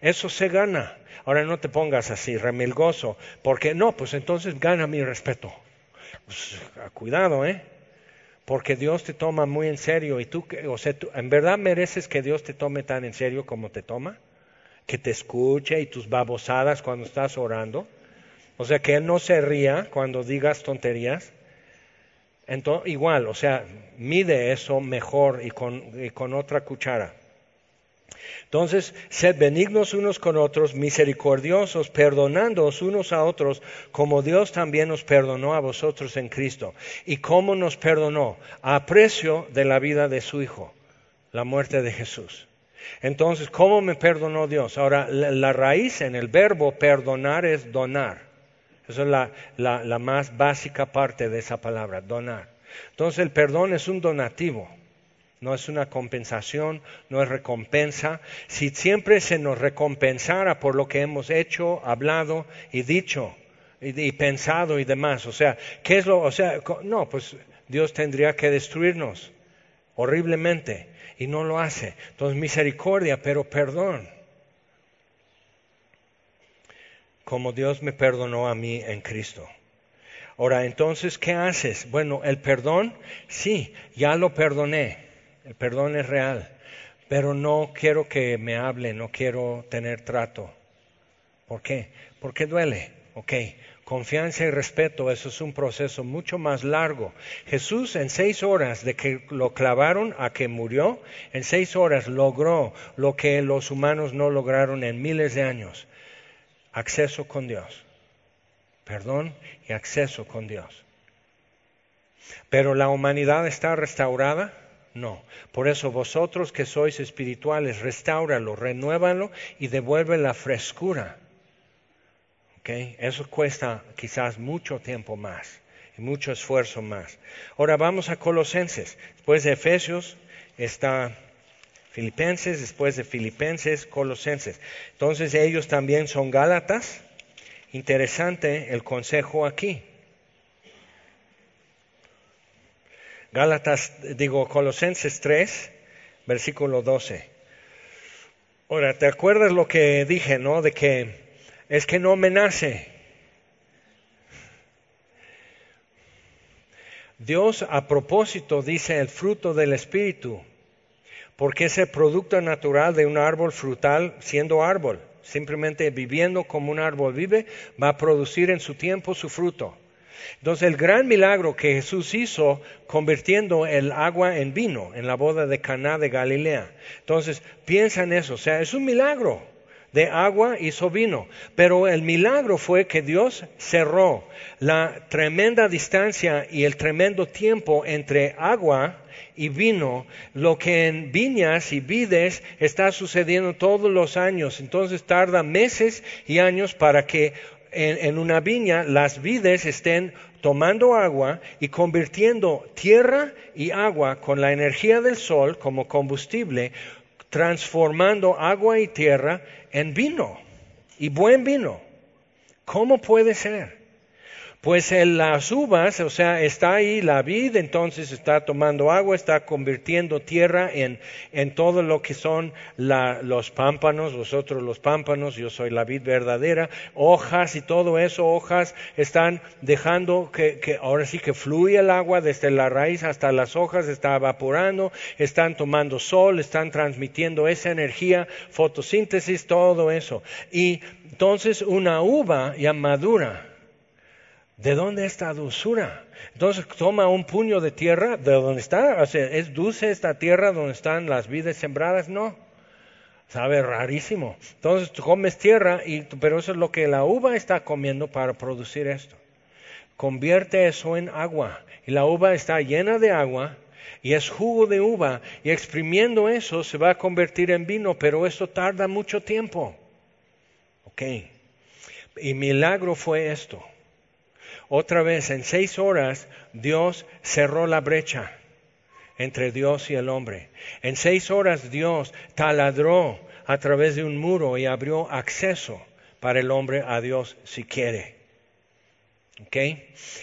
eso se gana. Ahora no te pongas así, remilgoso, porque no, pues entonces gana mi respeto. Pues, cuidado, ¿eh? Porque Dios te toma muy en serio y tú, o sea, tú, ¿en verdad mereces que Dios te tome tan en serio como te toma? Que te escuche y tus babosadas cuando estás orando. O sea, que Él no se ría cuando digas tonterías. Entonces, igual, o sea, mide eso mejor y con, otra cuchara. Entonces, sed benignos unos con otros, misericordiosos, perdonándoos unos a otros, como Dios también nos perdonó a vosotros en Cristo. ¿Y cómo nos perdonó? A precio de la vida de su Hijo, la muerte de Jesús. Entonces, ¿cómo me perdonó Dios? Ahora, la raíz en el verbo perdonar es donar. Esa es la, más básica parte de esa palabra, donar. Entonces el perdón es un donativo, no es una compensación, no es recompensa. Si siempre se nos recompensara por lo que hemos hecho, hablado y dicho y, pensado y demás, o sea, ¿qué es lo? O sea, no, pues Dios tendría que destruirnos horriblemente y no lo hace. Entonces misericordia, pero perdón como Dios me perdonó a mí en Cristo. Ahora, entonces, ¿qué haces? Bueno, el perdón, sí, ya lo perdoné. El perdón es real. Pero no quiero que me hable, no quiero tener trato. ¿Por qué? Porque duele. Ok, confianza y respeto, eso es un proceso mucho más largo. Jesús en seis horas de que lo clavaron a que murió, en seis horas logró lo que los humanos no lograron en miles de años acceso con Dios. Perdón y acceso con Dios. Pero la humanidad está restaurada. No. Por eso vosotros que sois espirituales, restáuralo, renuévalo y devuelve la frescura. ¿Okay? Eso cuesta quizás mucho tiempo más y mucho esfuerzo más. Ahora vamos a Colosenses. Después de Efesios está Filipenses, después de Filipenses, Colosenses. Entonces ellos también son Gálatas. Interesante el consejo aquí. Gálatas, digo, Colosenses 3, versículo 12. Ahora, ¿te acuerdas lo que dije, no? De que es que no me nace. Dios a propósito dice el fruto del Espíritu porque es el producto natural de un árbol frutal siendo árbol. Simplemente viviendo como un árbol vive, va a producir en su tiempo su fruto. Entonces el gran milagro que Jesús hizo convirtiendo el agua en vino en la boda de Caná de Galilea. Entonces piensa en eso, o sea, es un milagro de agua hizo vino. Pero el milagro fue que Dios cerró la tremenda distancia y el tremendo tiempo entre agua y vino, lo que en viñas y vides está sucediendo todos los años. Entonces tarda meses y años para que en, una viña las vides estén tomando agua y convirtiendo tierra y agua con la energía del sol como combustible, transformando agua y tierra en vino y buen vino. ¿Cómo puede ser? Pues en las uvas, o sea, está ahí la vid, entonces está tomando agua, está convirtiendo tierra en, en todo lo que son los pámpanos, vosotros los pámpanos, yo soy la vid verdadera, hojas y todo eso, hojas están dejando que, que ahora sí que fluye el agua desde la raíz hasta las hojas, está evaporando, están tomando sol, están transmitiendo esa energía, fotosíntesis, todo eso. Y entonces una uva ya madura ¿De dónde esta dulzura? Entonces toma un puño de tierra, ¿de dónde está? O sea, ¿Es dulce esta tierra donde están las vides sembradas? No. Sabe rarísimo. Entonces tú comes tierra, y, pero eso es lo que la uva está comiendo para producir esto. Convierte eso en agua. Y la uva está llena de agua y es jugo de uva y exprimiendo eso se va a convertir en vino, pero eso tarda mucho tiempo. Ok. Y milagro fue esto. Otra vez, en seis horas, Dios cerró la brecha entre Dios y el hombre. En seis horas Dios taladró a través de un muro y abrió acceso para el hombre a Dios si quiere.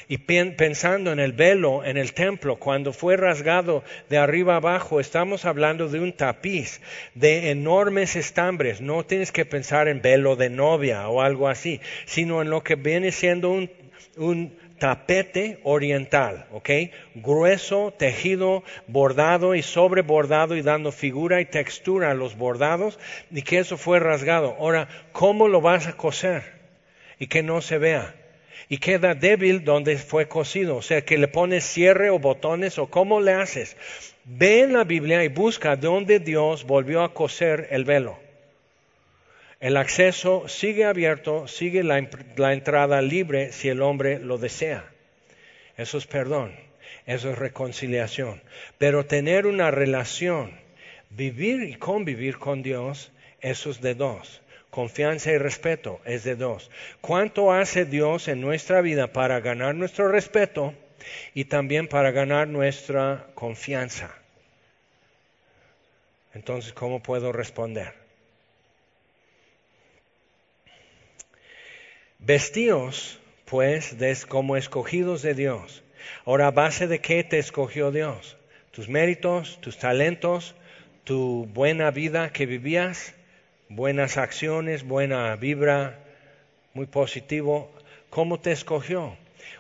Y pensando en el velo en el templo, cuando fue rasgado de arriba abajo, estamos hablando de un tapiz de enormes estambres. No tienes que pensar en velo de novia o algo así, sino en lo que viene siendo un, un tapete oriental, ¿ok? Grueso, tejido, bordado y sobrebordado y dando figura y textura a los bordados y que eso fue rasgado. Ahora, ¿cómo lo vas a coser? Y que no se vea y queda débil donde fue cosido. O sea, que le pones cierre o botones o cómo le haces. Ve en la Biblia y busca dónde Dios volvió a coser el velo. El acceso sigue abierto, sigue la, la entrada libre si el hombre lo desea. Eso es perdón, eso es reconciliación. Pero tener una relación, vivir y convivir con Dios, eso es de dos. Confianza y respeto es de dos. ¿Cuánto hace Dios en nuestra vida para ganar nuestro respeto y también para ganar nuestra confianza? Entonces, ¿cómo puedo responder? Vestíos, pues, como escogidos de Dios. Ahora, ¿a base de qué te escogió Dios? ¿Tus méritos, tus talentos, tu buena vida que vivías? buenas acciones, buena vibra, muy positivo. ¿Cómo te escogió?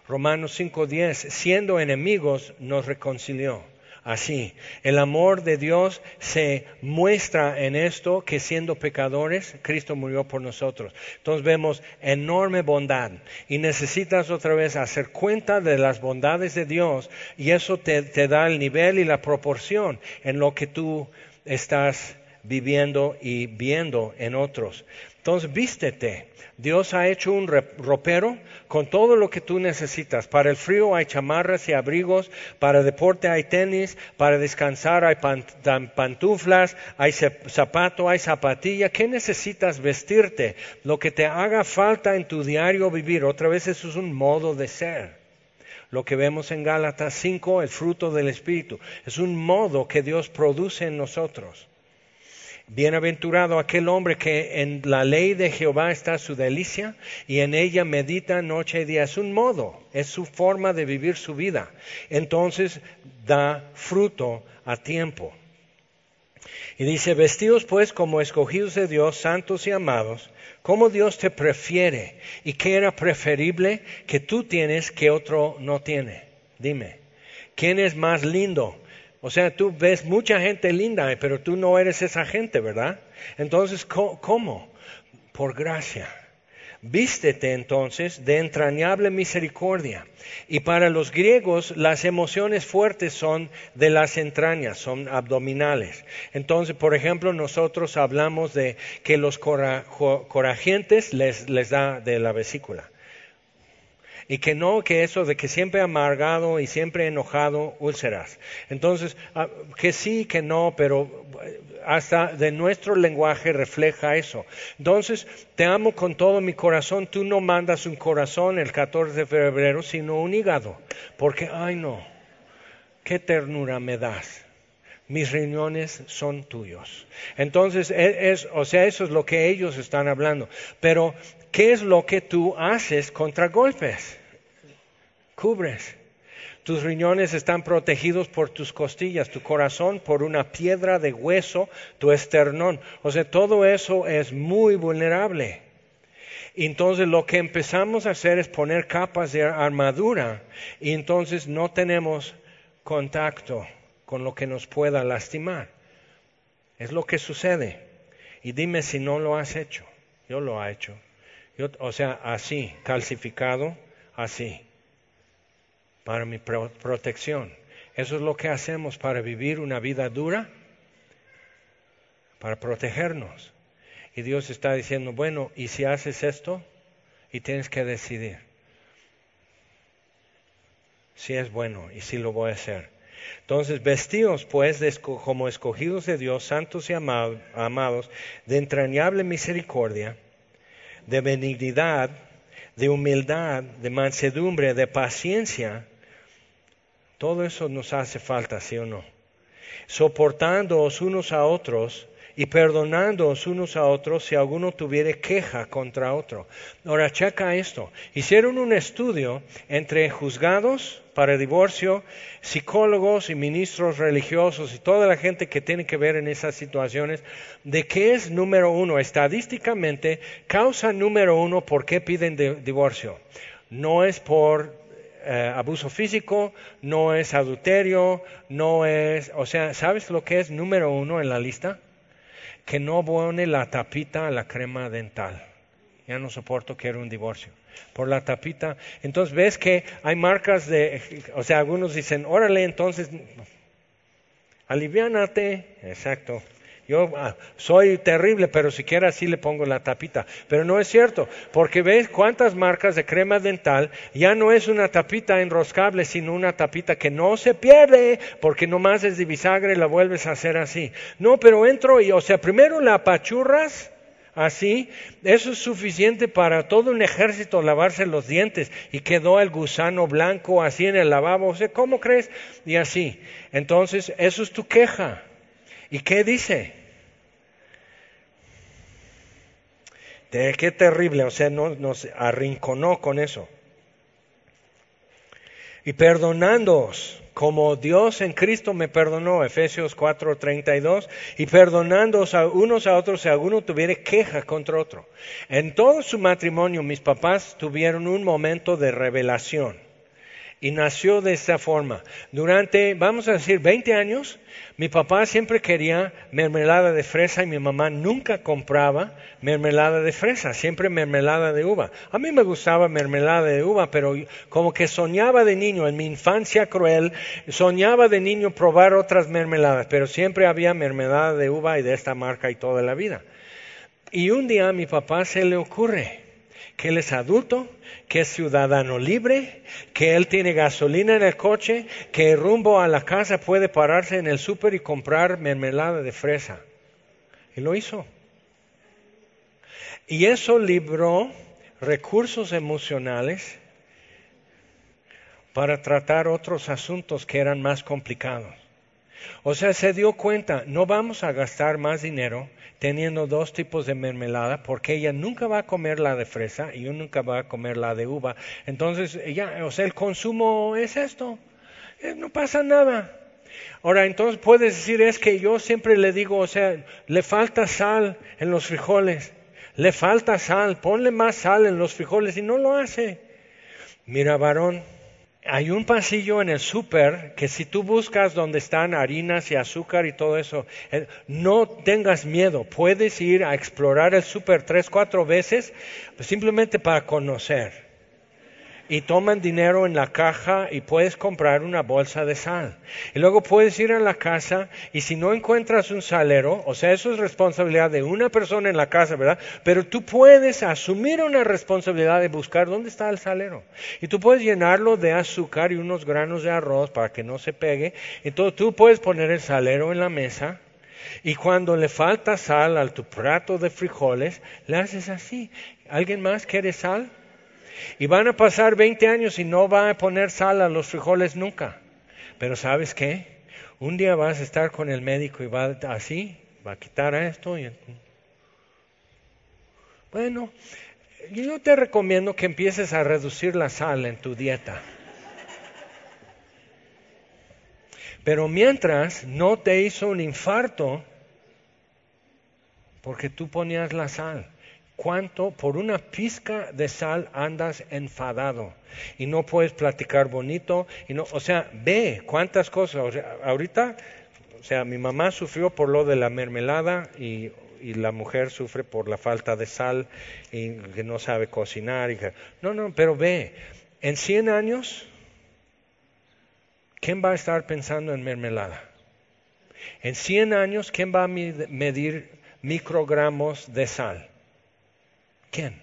Romanos 5:10, siendo enemigos, nos reconcilió. Así, el amor de Dios se muestra en esto que siendo pecadores, Cristo murió por nosotros. Entonces vemos enorme bondad y necesitas otra vez hacer cuenta de las bondades de Dios y eso te, te da el nivel y la proporción en lo que tú estás viviendo y viendo en otros. Entonces, vístete. Dios ha hecho un ropero con todo lo que tú necesitas. Para el frío hay chamarras y abrigos, para deporte hay tenis, para descansar hay pantuflas, hay zapato, hay zapatilla. ¿Qué necesitas vestirte? Lo que te haga falta en tu diario vivir. Otra vez eso es un modo de ser. Lo que vemos en Gálatas 5, el fruto del Espíritu, es un modo que Dios produce en nosotros. Bienaventurado aquel hombre que en la ley de Jehová está su delicia y en ella medita noche y día. Es un modo, es su forma de vivir su vida. Entonces da fruto a tiempo. Y dice, vestidos pues como escogidos de Dios, santos y amados, como Dios te prefiere y que era preferible que tú tienes que otro no tiene. Dime, ¿quién es más lindo? O sea, tú ves mucha gente linda, pero tú no eres esa gente, ¿verdad? Entonces, ¿cómo? Por gracia. Vístete entonces de entrañable misericordia. Y para los griegos las emociones fuertes son de las entrañas, son abdominales. Entonces, por ejemplo, nosotros hablamos de que los corajientes les, les da de la vesícula y que no que eso de que siempre amargado y siempre enojado, úlceras. Entonces, ah, que sí, que no, pero eh, hasta de nuestro lenguaje refleja eso. Entonces, te amo con todo mi corazón, tú no mandas un corazón el 14 de febrero, sino un hígado, porque, ay no, qué ternura me das mis riñones son tuyos. Entonces, e, es, o sea, eso es lo que ellos están hablando. Pero, ¿qué es lo que tú haces contra golpes? Cubres. Tus riñones están protegidos por tus costillas, tu corazón por una piedra de hueso, tu esternón. O sea, todo eso es muy vulnerable. Entonces lo que empezamos a hacer es poner capas de armadura y entonces no tenemos contacto con lo que nos pueda lastimar. Es lo que sucede. Y dime si no lo has hecho. Yo lo he hecho. o sea, así, calcificado, así para mi protección. Eso es lo que hacemos para vivir una vida dura, para protegernos. Y Dios está diciendo, bueno, ¿y si haces esto? Y tienes que decidir si es bueno y si lo voy a hacer. Entonces, vestíos pues como escogidos de Dios, santos y amados, de entrañable misericordia, de benignidad, de humildad, de mansedumbre, de paciencia. Todo eso nos hace falta, ¿sí o no? Soportándoos unos a otros y perdonándoos unos a otros si alguno tuviere queja contra otro. Ahora, checa esto. Hicieron un estudio entre juzgados para divorcio, psicólogos y ministros religiosos y toda la gente que tiene que ver en esas situaciones, de qué es número uno, estadísticamente, causa número uno por qué piden divorcio. No es por eh, abuso físico, no es adulterio, no es, o sea, ¿sabes lo que es número uno en la lista? que no pone la tapita a la crema dental. Ya no soporto, quiero un divorcio. Por la tapita. Entonces ves que hay marcas de, o sea, algunos dicen, órale, entonces, aliviánate. Exacto. Yo ah, soy terrible, pero siquiera así le pongo la tapita. Pero no es cierto, porque ves cuántas marcas de crema dental ya no es una tapita enroscable, sino una tapita que no se pierde, porque nomás es de bisagre y la vuelves a hacer así. No, pero entro y, o sea, primero la apachurras así, eso es suficiente para todo un ejército lavarse los dientes y quedó el gusano blanco así en el lavabo, o sea, ¿cómo crees? Y así. Entonces, eso es tu queja. ¿Y qué dice? Qué terrible, o sea, nos arrinconó con eso. Y perdonándoos, como Dios en Cristo me perdonó, Efesios 4:32, y perdonándoos a unos a otros si alguno tuviera queja contra otro. En todo su matrimonio mis papás tuvieron un momento de revelación y nació de esta forma. Durante, vamos a decir, 20 años, mi papá siempre quería mermelada de fresa y mi mamá nunca compraba mermelada de fresa, siempre mermelada de uva. A mí me gustaba mermelada de uva, pero como que soñaba de niño, en mi infancia cruel, soñaba de niño probar otras mermeladas, pero siempre había mermelada de uva y de esta marca y toda la vida. Y un día a mi papá se le ocurre, que él es adulto, que es ciudadano libre, que él tiene gasolina en el coche, que rumbo a la casa puede pararse en el súper y comprar mermelada de fresa. Y lo hizo. Y eso libró recursos emocionales para tratar otros asuntos que eran más complicados. O sea, se dio cuenta, no vamos a gastar más dinero teniendo dos tipos de mermelada porque ella nunca va a comer la de fresa y yo nunca va a comer la de uva. Entonces, ella, o sea, el consumo es esto. Eh, no pasa nada. Ahora, entonces puedes decir, es que yo siempre le digo, o sea, le falta sal en los frijoles, le falta sal, ponle más sal en los frijoles y no lo hace. Mira, varón, hay un pasillo en el súper que si tú buscas donde están harinas y azúcar y todo eso, eh, no tengas miedo, puedes ir a explorar el súper tres, cuatro veces simplemente para conocer y toman dinero en la caja y puedes comprar una bolsa de sal. Y luego puedes ir a la casa y si no encuentras un salero, o sea, eso es responsabilidad de una persona en la casa, ¿verdad? Pero tú puedes asumir una responsabilidad de buscar dónde está el salero. Y tú puedes llenarlo de azúcar y unos granos de arroz para que no se pegue. Entonces tú puedes poner el salero en la mesa. Y cuando le falta sal a tu plato de frijoles, le haces así. ¿Alguien más quiere sal? Y van a pasar 20 años y no va a poner sal a los frijoles nunca. Pero ¿sabes qué? Un día vas a estar con el médico y va así, va a quitar esto y... Bueno, yo te recomiendo que empieces a reducir la sal en tu dieta. Pero mientras no te hizo un infarto, porque tú ponías la sal cuánto por una pizca de sal andas enfadado y no puedes platicar bonito y no, o sea, ve cuántas cosas. ahorita, o sea, mi mamá sufrió por lo de la mermelada y, la mujer sufre por la falta de sal y que no sabe cocinar. Y no, no, pero ve, en 100 años, ¿quién va a estar pensando en mermelada? En 100 años, ¿quién va a medir microgramos de sal? ¿Quién?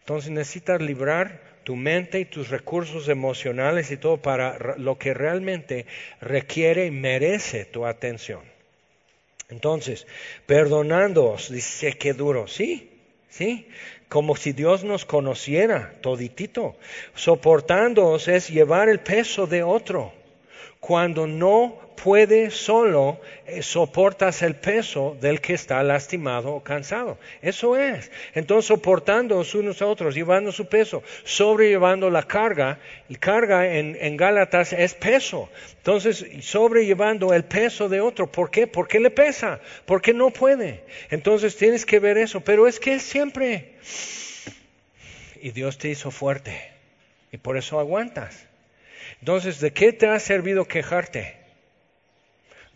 Entonces necesitas librar tu mente y tus recursos emocionales y todo para lo que realmente requiere y merece tu atención. Entonces, perdonándoos, dice que duro, sí, sí, como si Dios nos conociera toditito. Soportándoos es llevar el peso de otro cuando no puede solo, eh, soportas el peso del que está lastimado o cansado. Eso es. Entonces, soportando unos a otros, llevando su peso, sobrellevando la carga. Y carga en, en Gálatas es peso. Entonces, sobrellevando el peso de otro. ¿Por qué? Porque le pesa. Porque no puede. Entonces, tienes que ver eso. Pero es que siempre. Y Dios te hizo fuerte. Y por eso aguantas. Entonces, ¿de qué te ha servido quejarte?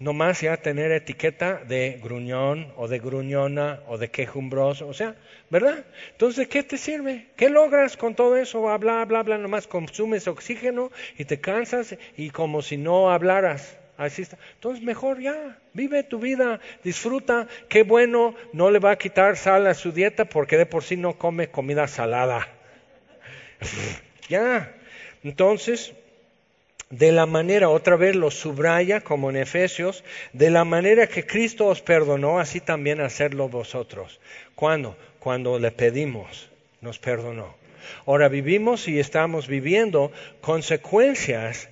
No más ya tener etiqueta de gruñón o de gruñona o de quejumbroso, o sea, ¿verdad? Entonces, ¿de qué te sirve? ¿Qué logras con todo eso? Bla, bla, bla, nomás consumes oxígeno y te cansas y como si no hablaras. Así está. Entonces, mejor ya, vive tu vida, disfruta, qué bueno, no le va a quitar sal a su dieta porque de por sí no come comida salada. ya. Entonces, de la manera, otra vez lo subraya como en Efesios, de la manera que Cristo os perdonó, así también hacerlo vosotros. ¿Cuándo? Cuando le pedimos, nos perdonó. Ahora vivimos y estamos viviendo consecuencias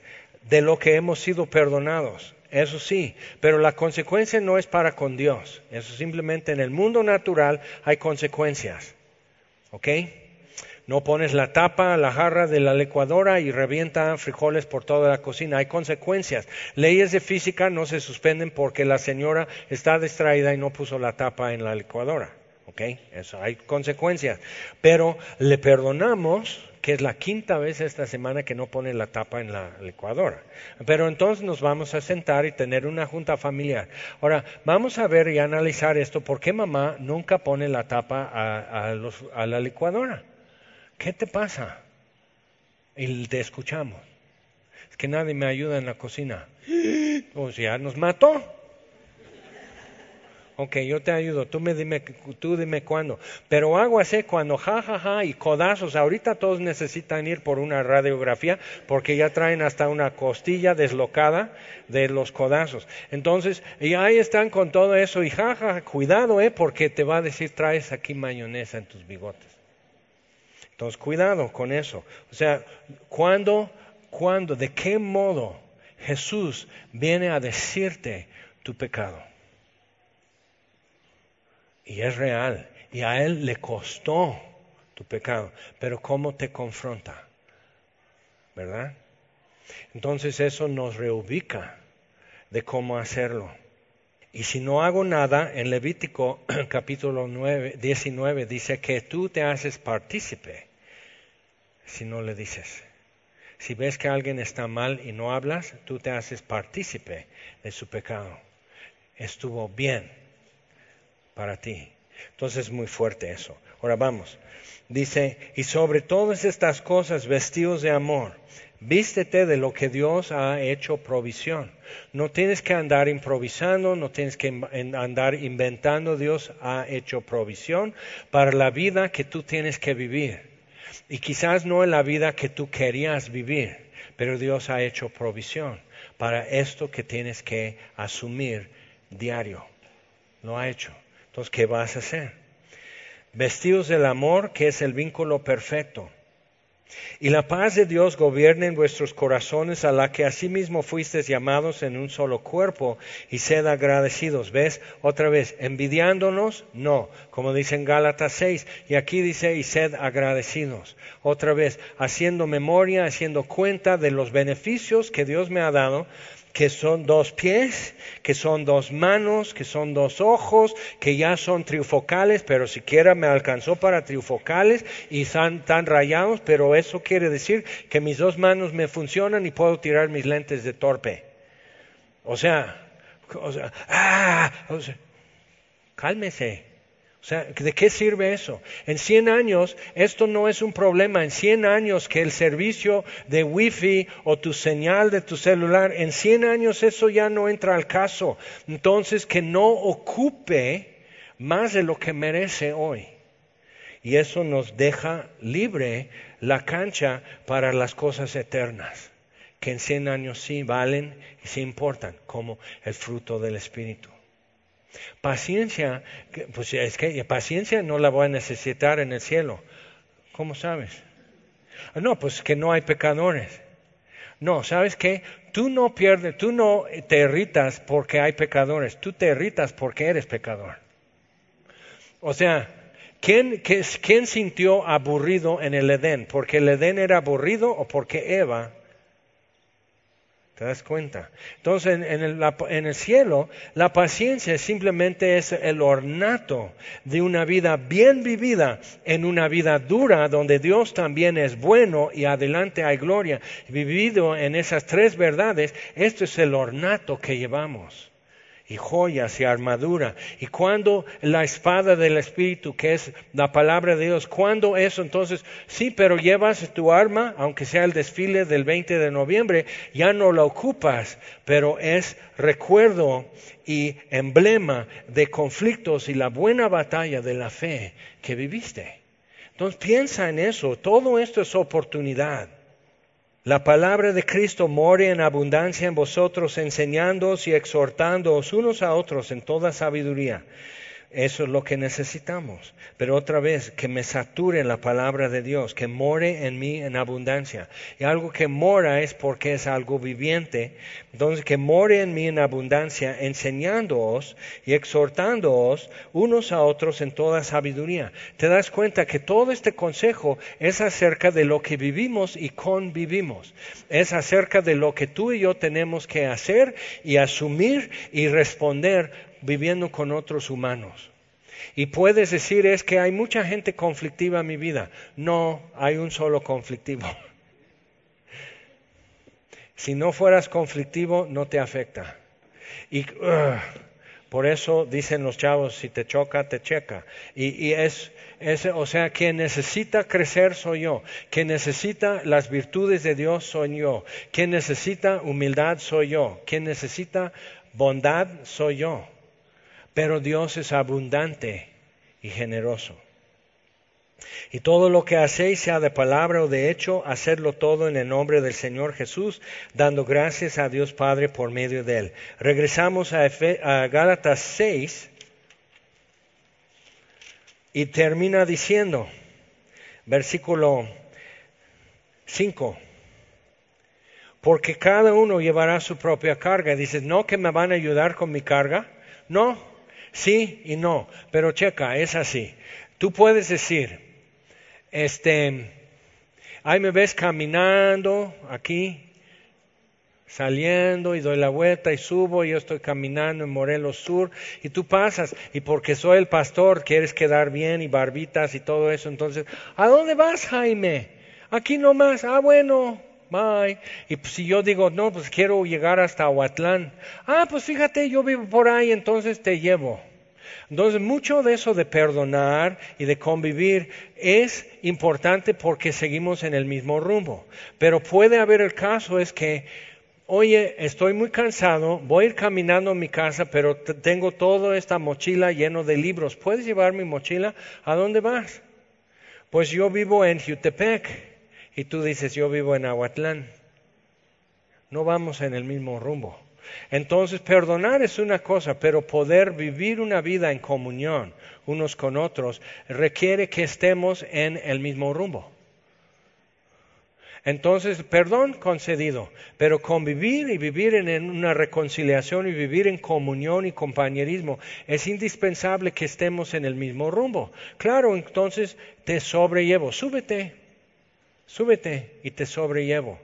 de lo que hemos sido perdonados. Eso sí, pero la consecuencia no es para con Dios. Eso simplemente en el mundo natural hay consecuencias. ¿Ok? No pones la tapa a la jarra de la licuadora y revienta frijoles por toda la cocina. Hay consecuencias. Leyes de física no se suspenden porque la señora está distraída y no puso la tapa en la licuadora. ¿Ok? Eso, hay consecuencias. Pero le perdonamos que es la quinta vez esta semana que no pone la tapa en la licuadora. Pero entonces nos vamos a sentar y tener una junta familiar. Ahora, vamos a ver y analizar esto. ¿Por qué mamá nunca pone la tapa a la licuadora? ¿Qué te pasa? Y te escuchamos. Es que nadie me ayuda en la cocina. O sea, nos mató. Ok, yo te ayudo, tú, me dime, tú dime cuándo. Pero hago así cuando jajaja ja, ja, y codazos. Ahorita todos necesitan ir por una radiografía porque ya traen hasta una costilla deslocada de los codazos. Entonces, y ahí están con todo eso y jaja, ja, cuidado, eh, porque te va a decir traes aquí mayonesa en tus bigotes. Entonces, cuidado con eso. O sea, ¿cuándo, cuándo, de qué modo Jesús viene a decirte tu pecado? Y es real. Y a Él le costó tu pecado. Pero ¿cómo te confronta? ¿Verdad? Entonces eso nos reubica de cómo hacerlo. Y si no hago nada, en Levítico capítulo 9, 19 dice que tú te haces partícipe si no le dices. Si ves que alguien está mal y no hablas, tú te haces partícipe de su pecado. Estuvo bien para ti. Entonces es muy fuerte eso. Ahora vamos. Dice, y sobre todas estas cosas vestidos de amor, vístete de lo que Dios ha hecho provisión. No tienes que andar improvisando, no tienes que andar inventando. Dios ha hecho provisión para la vida que tú tienes que vivir. Y quizás no en la vida que tú querías vivir, pero Dios ha hecho provisión para esto que tienes que asumir diario. Lo ha hecho. Entonces, ¿qué vas a hacer? Vestidos del amor, que es el vínculo perfecto. Y la paz de Dios gobierne en vuestros corazones, a la que asimismo fuisteis llamados en un solo cuerpo, y sed agradecidos. ¿Ves? Otra vez, envidiándonos, no, como dice en Gálatas 6, y aquí dice, y sed agradecidos. Otra vez, haciendo memoria, haciendo cuenta de los beneficios que Dios me ha dado, que son dos pies, que son dos manos, que son dos ojos, que ya son trifocales, pero siquiera me alcanzó para trifocales y están tan rayados, pero eso quiere decir que mis dos manos me funcionan y puedo tirar mis lentes de torpe. O sea, o sea, ah, o sea cálmese. Sea, ¿de qué sirve eso? En 100 años esto no es un problema. En 100 años que el servicio de wifi o tu señal de tu celular, en 100 años eso ya no entra al caso. Entonces que no ocupe más de lo que merece hoy. Y eso nos deja libre la cancha para las cosas eternas, que en 100 años sí valen y sí importan, como el fruto del Espíritu. Paciencia, pues es que paciencia no la voy a necesitar en el cielo. ¿Cómo sabes? Ah, no, pues que no hay pecadores. No, ¿sabes qué? Tú no pierdes, tú no te irritas porque hay pecadores, tú te irritas porque eres pecador. O sea, ¿quién, ¿quién sintió aburrido en el Edén? ¿Porque el Edén era aburrido o porque Eva ¿Te das cuenta? Entonces, en, el, en, el, cielo, la paciencia simplemente es el ornato de una vida bien vivida en una vida dura, donde Dios también es bueno y adelante hay gloria. Vivido en esas tres verdades, esto es el ornato que llevamos y joyas y armadura. Y cuando la espada del Espíritu, que es la palabra de Dios, cuando eso, entonces, sí, pero llevas tu arma, aunque sea el desfile del 20 de noviembre, ya no la ocupas, pero es recuerdo y emblema de conflictos y la buena batalla de la fe que viviste. Entonces piensa en eso, todo esto es oportunidad. La palabra de Cristo more en abundancia en vosotros, enseñándoos y exhortándoos unos a otros en toda sabiduría eso es lo que necesitamos. Pero otra vez, que me sature la palabra de Dios, que more en mí en abundancia. Y algo que mora es porque es algo viviente. Entonces, que more en mí en abundancia, enseñándoos y exhortándoos unos a otros en toda sabiduría. Te das cuenta que todo este consejo es acerca de lo que vivimos y convivimos. Es acerca de lo que tú y yo tenemos que hacer y asumir y responder viviendo con otros humanos. Y puedes decir es que hay mucha gente conflictiva en mi vida. No, hay un solo conflictivo. Si no fueras conflictivo, no te afecta. Y por eso dicen los chavos, si te choca, te checa. Y, es, es, o sea, quien necesita crecer soy yo. Quien necesita las virtudes de Dios soy yo. Quien necesita humildad soy yo. Quien necesita bondad soy yo pero Dios es abundante y generoso. Y todo lo que hacéis, sea de palabra o de hecho, hacedlo todo en el nombre del Señor Jesús, dando gracias a Dios Padre por medio de él. Regresamos a, Gálatas 6 y termina diciendo, versículo 5, porque cada uno llevará su propia carga. Dices, no que me van a ayudar con mi carga. No, Sí y no, pero checa, es así. Tú puedes decir, este, ahí me ves caminando aquí, saliendo y doy la vuelta y subo y yo estoy caminando en Morelos Sur y tú pasas y porque soy el pastor quieres quedar bien y barbitas y todo eso, entonces, ¿a dónde vas Jaime? Aquí nomás, ah bueno, bye. Y pues, si yo digo, no, pues quiero llegar hasta Ahuatlán. Ah, pues fíjate, yo vivo por ahí, entonces te llevo. Entonces, mucho de eso de perdonar y de convivir es importante porque seguimos en el mismo rumbo. Pero puede haber el caso es que, oye, estoy muy cansado, voy a ir caminando a mi casa, pero tengo toda esta mochila lleno de libros. ¿Puedes llevar mi mochila? ¿A dónde vas? Pues yo vivo en Jutepec. Y tú dices, yo vivo en Aguatlán. No vamos en el mismo rumbo. Entonces, perdonar es una cosa, pero poder vivir una vida en comunión unos con otros requiere que estemos en el mismo rumbo. Entonces, perdón concedido, pero convivir y vivir en una reconciliación y vivir en comunión y compañerismo es indispensable que estemos en el mismo rumbo. Claro, entonces te sobrellevo, súbete, súbete y te sobrellevo.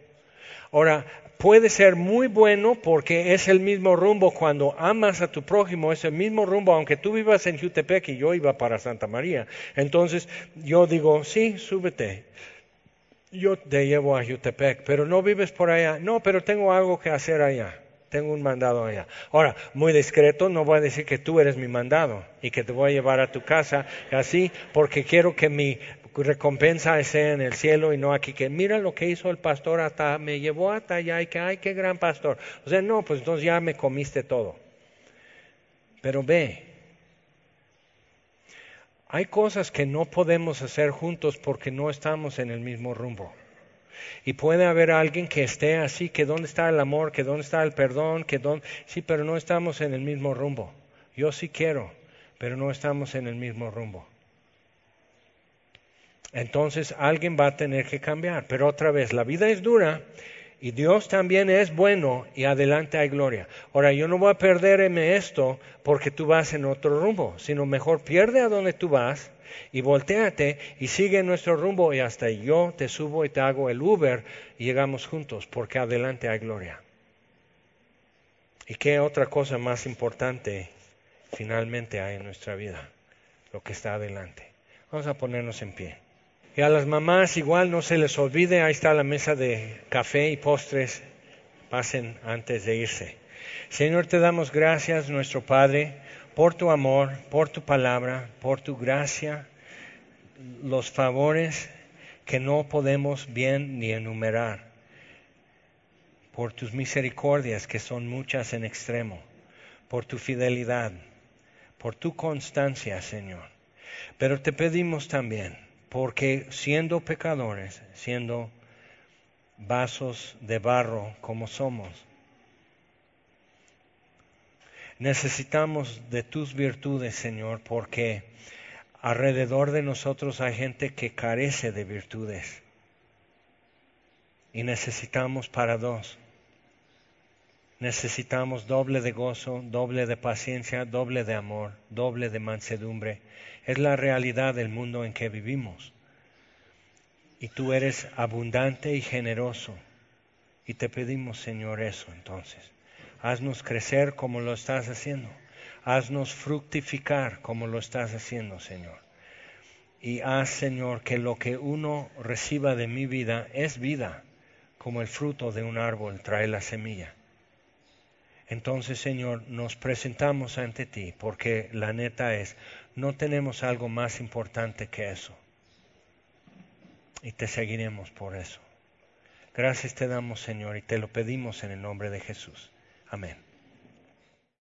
Ahora, puede ser muy bueno porque es el mismo rumbo cuando amas a tu prójimo, es el mismo rumbo, aunque tú vivas en Jutepec y yo iba para Santa María. Entonces yo digo, sí, súbete. Yo te llevo a Jutepec, pero no vives por allá. No, pero tengo algo que hacer allá. Tengo un mandado allá. Ahora, muy discreto, no voy a decir que tú eres mi mandado y que te voy a llevar a tu casa así, porque quiero que mi recompensa sea en el cielo y no aquí que mira lo que hizo el pastor hasta me llevó hasta allá y que ay qué gran pastor. O sea, no, pues entonces ya me comiste todo. Pero ve, Hay cosas que no podemos hacer juntos porque no estamos en el mismo rumbo. Y puede haber alguien que esté así, que dónde está el amor, que dónde está el perdón, que dónde... Sí, pero no estamos en el mismo rumbo. Yo sí quiero, pero no estamos en el mismo rumbo. Entonces alguien va a tener que cambiar. Pero otra vez, la vida es dura y Dios también es bueno y adelante hay gloria. Ahora, yo no voy a perderme esto porque tú vas en otro rumbo, sino mejor pierde a donde tú vas y volteate y sigue nuestro rumbo y hasta yo te subo y te hago el Uber y llegamos juntos porque adelante hay gloria. ¿Y qué otra cosa más importante finalmente hay en nuestra vida? Lo que está adelante. Vamos a ponernos en pie. Y a las mamás igual no se les olvide, ahí está la mesa de café y postres, pasen antes de irse. Señor, te damos gracias, nuestro Padre, por tu amor, por tu palabra, por tu gracia, los favores que no podemos bien ni enumerar, por tus misericordias que son muchas en extremo, por tu fidelidad, por tu constancia, Señor. Pero te pedimos también porque siendo pecadores, siendo vasos de barro como somos, necesitamos de tus virtudes, Señor, porque alrededor de nosotros hay gente que carece de virtudes y necesitamos para dos. Necesitamos doble de gozo, doble de paciencia, doble de amor, doble de mansedumbre. Es la realidad del mundo en que vivimos. Y tú eres abundante y generoso. Y te pedimos, Señor, eso entonces. Haznos crecer como lo estás haciendo. Haznos fructificar como lo estás haciendo, Señor. Y haz, Señor, que lo que uno reciba de mi vida es vida, como el fruto de un árbol trae la semilla. Entonces, Señor, nos presentamos ante ti porque la neta es, no tenemos algo más importante que eso. Y te seguiremos por eso. Gracias te damos, Señor, y te lo pedimos en el nombre de Jesús. Amén.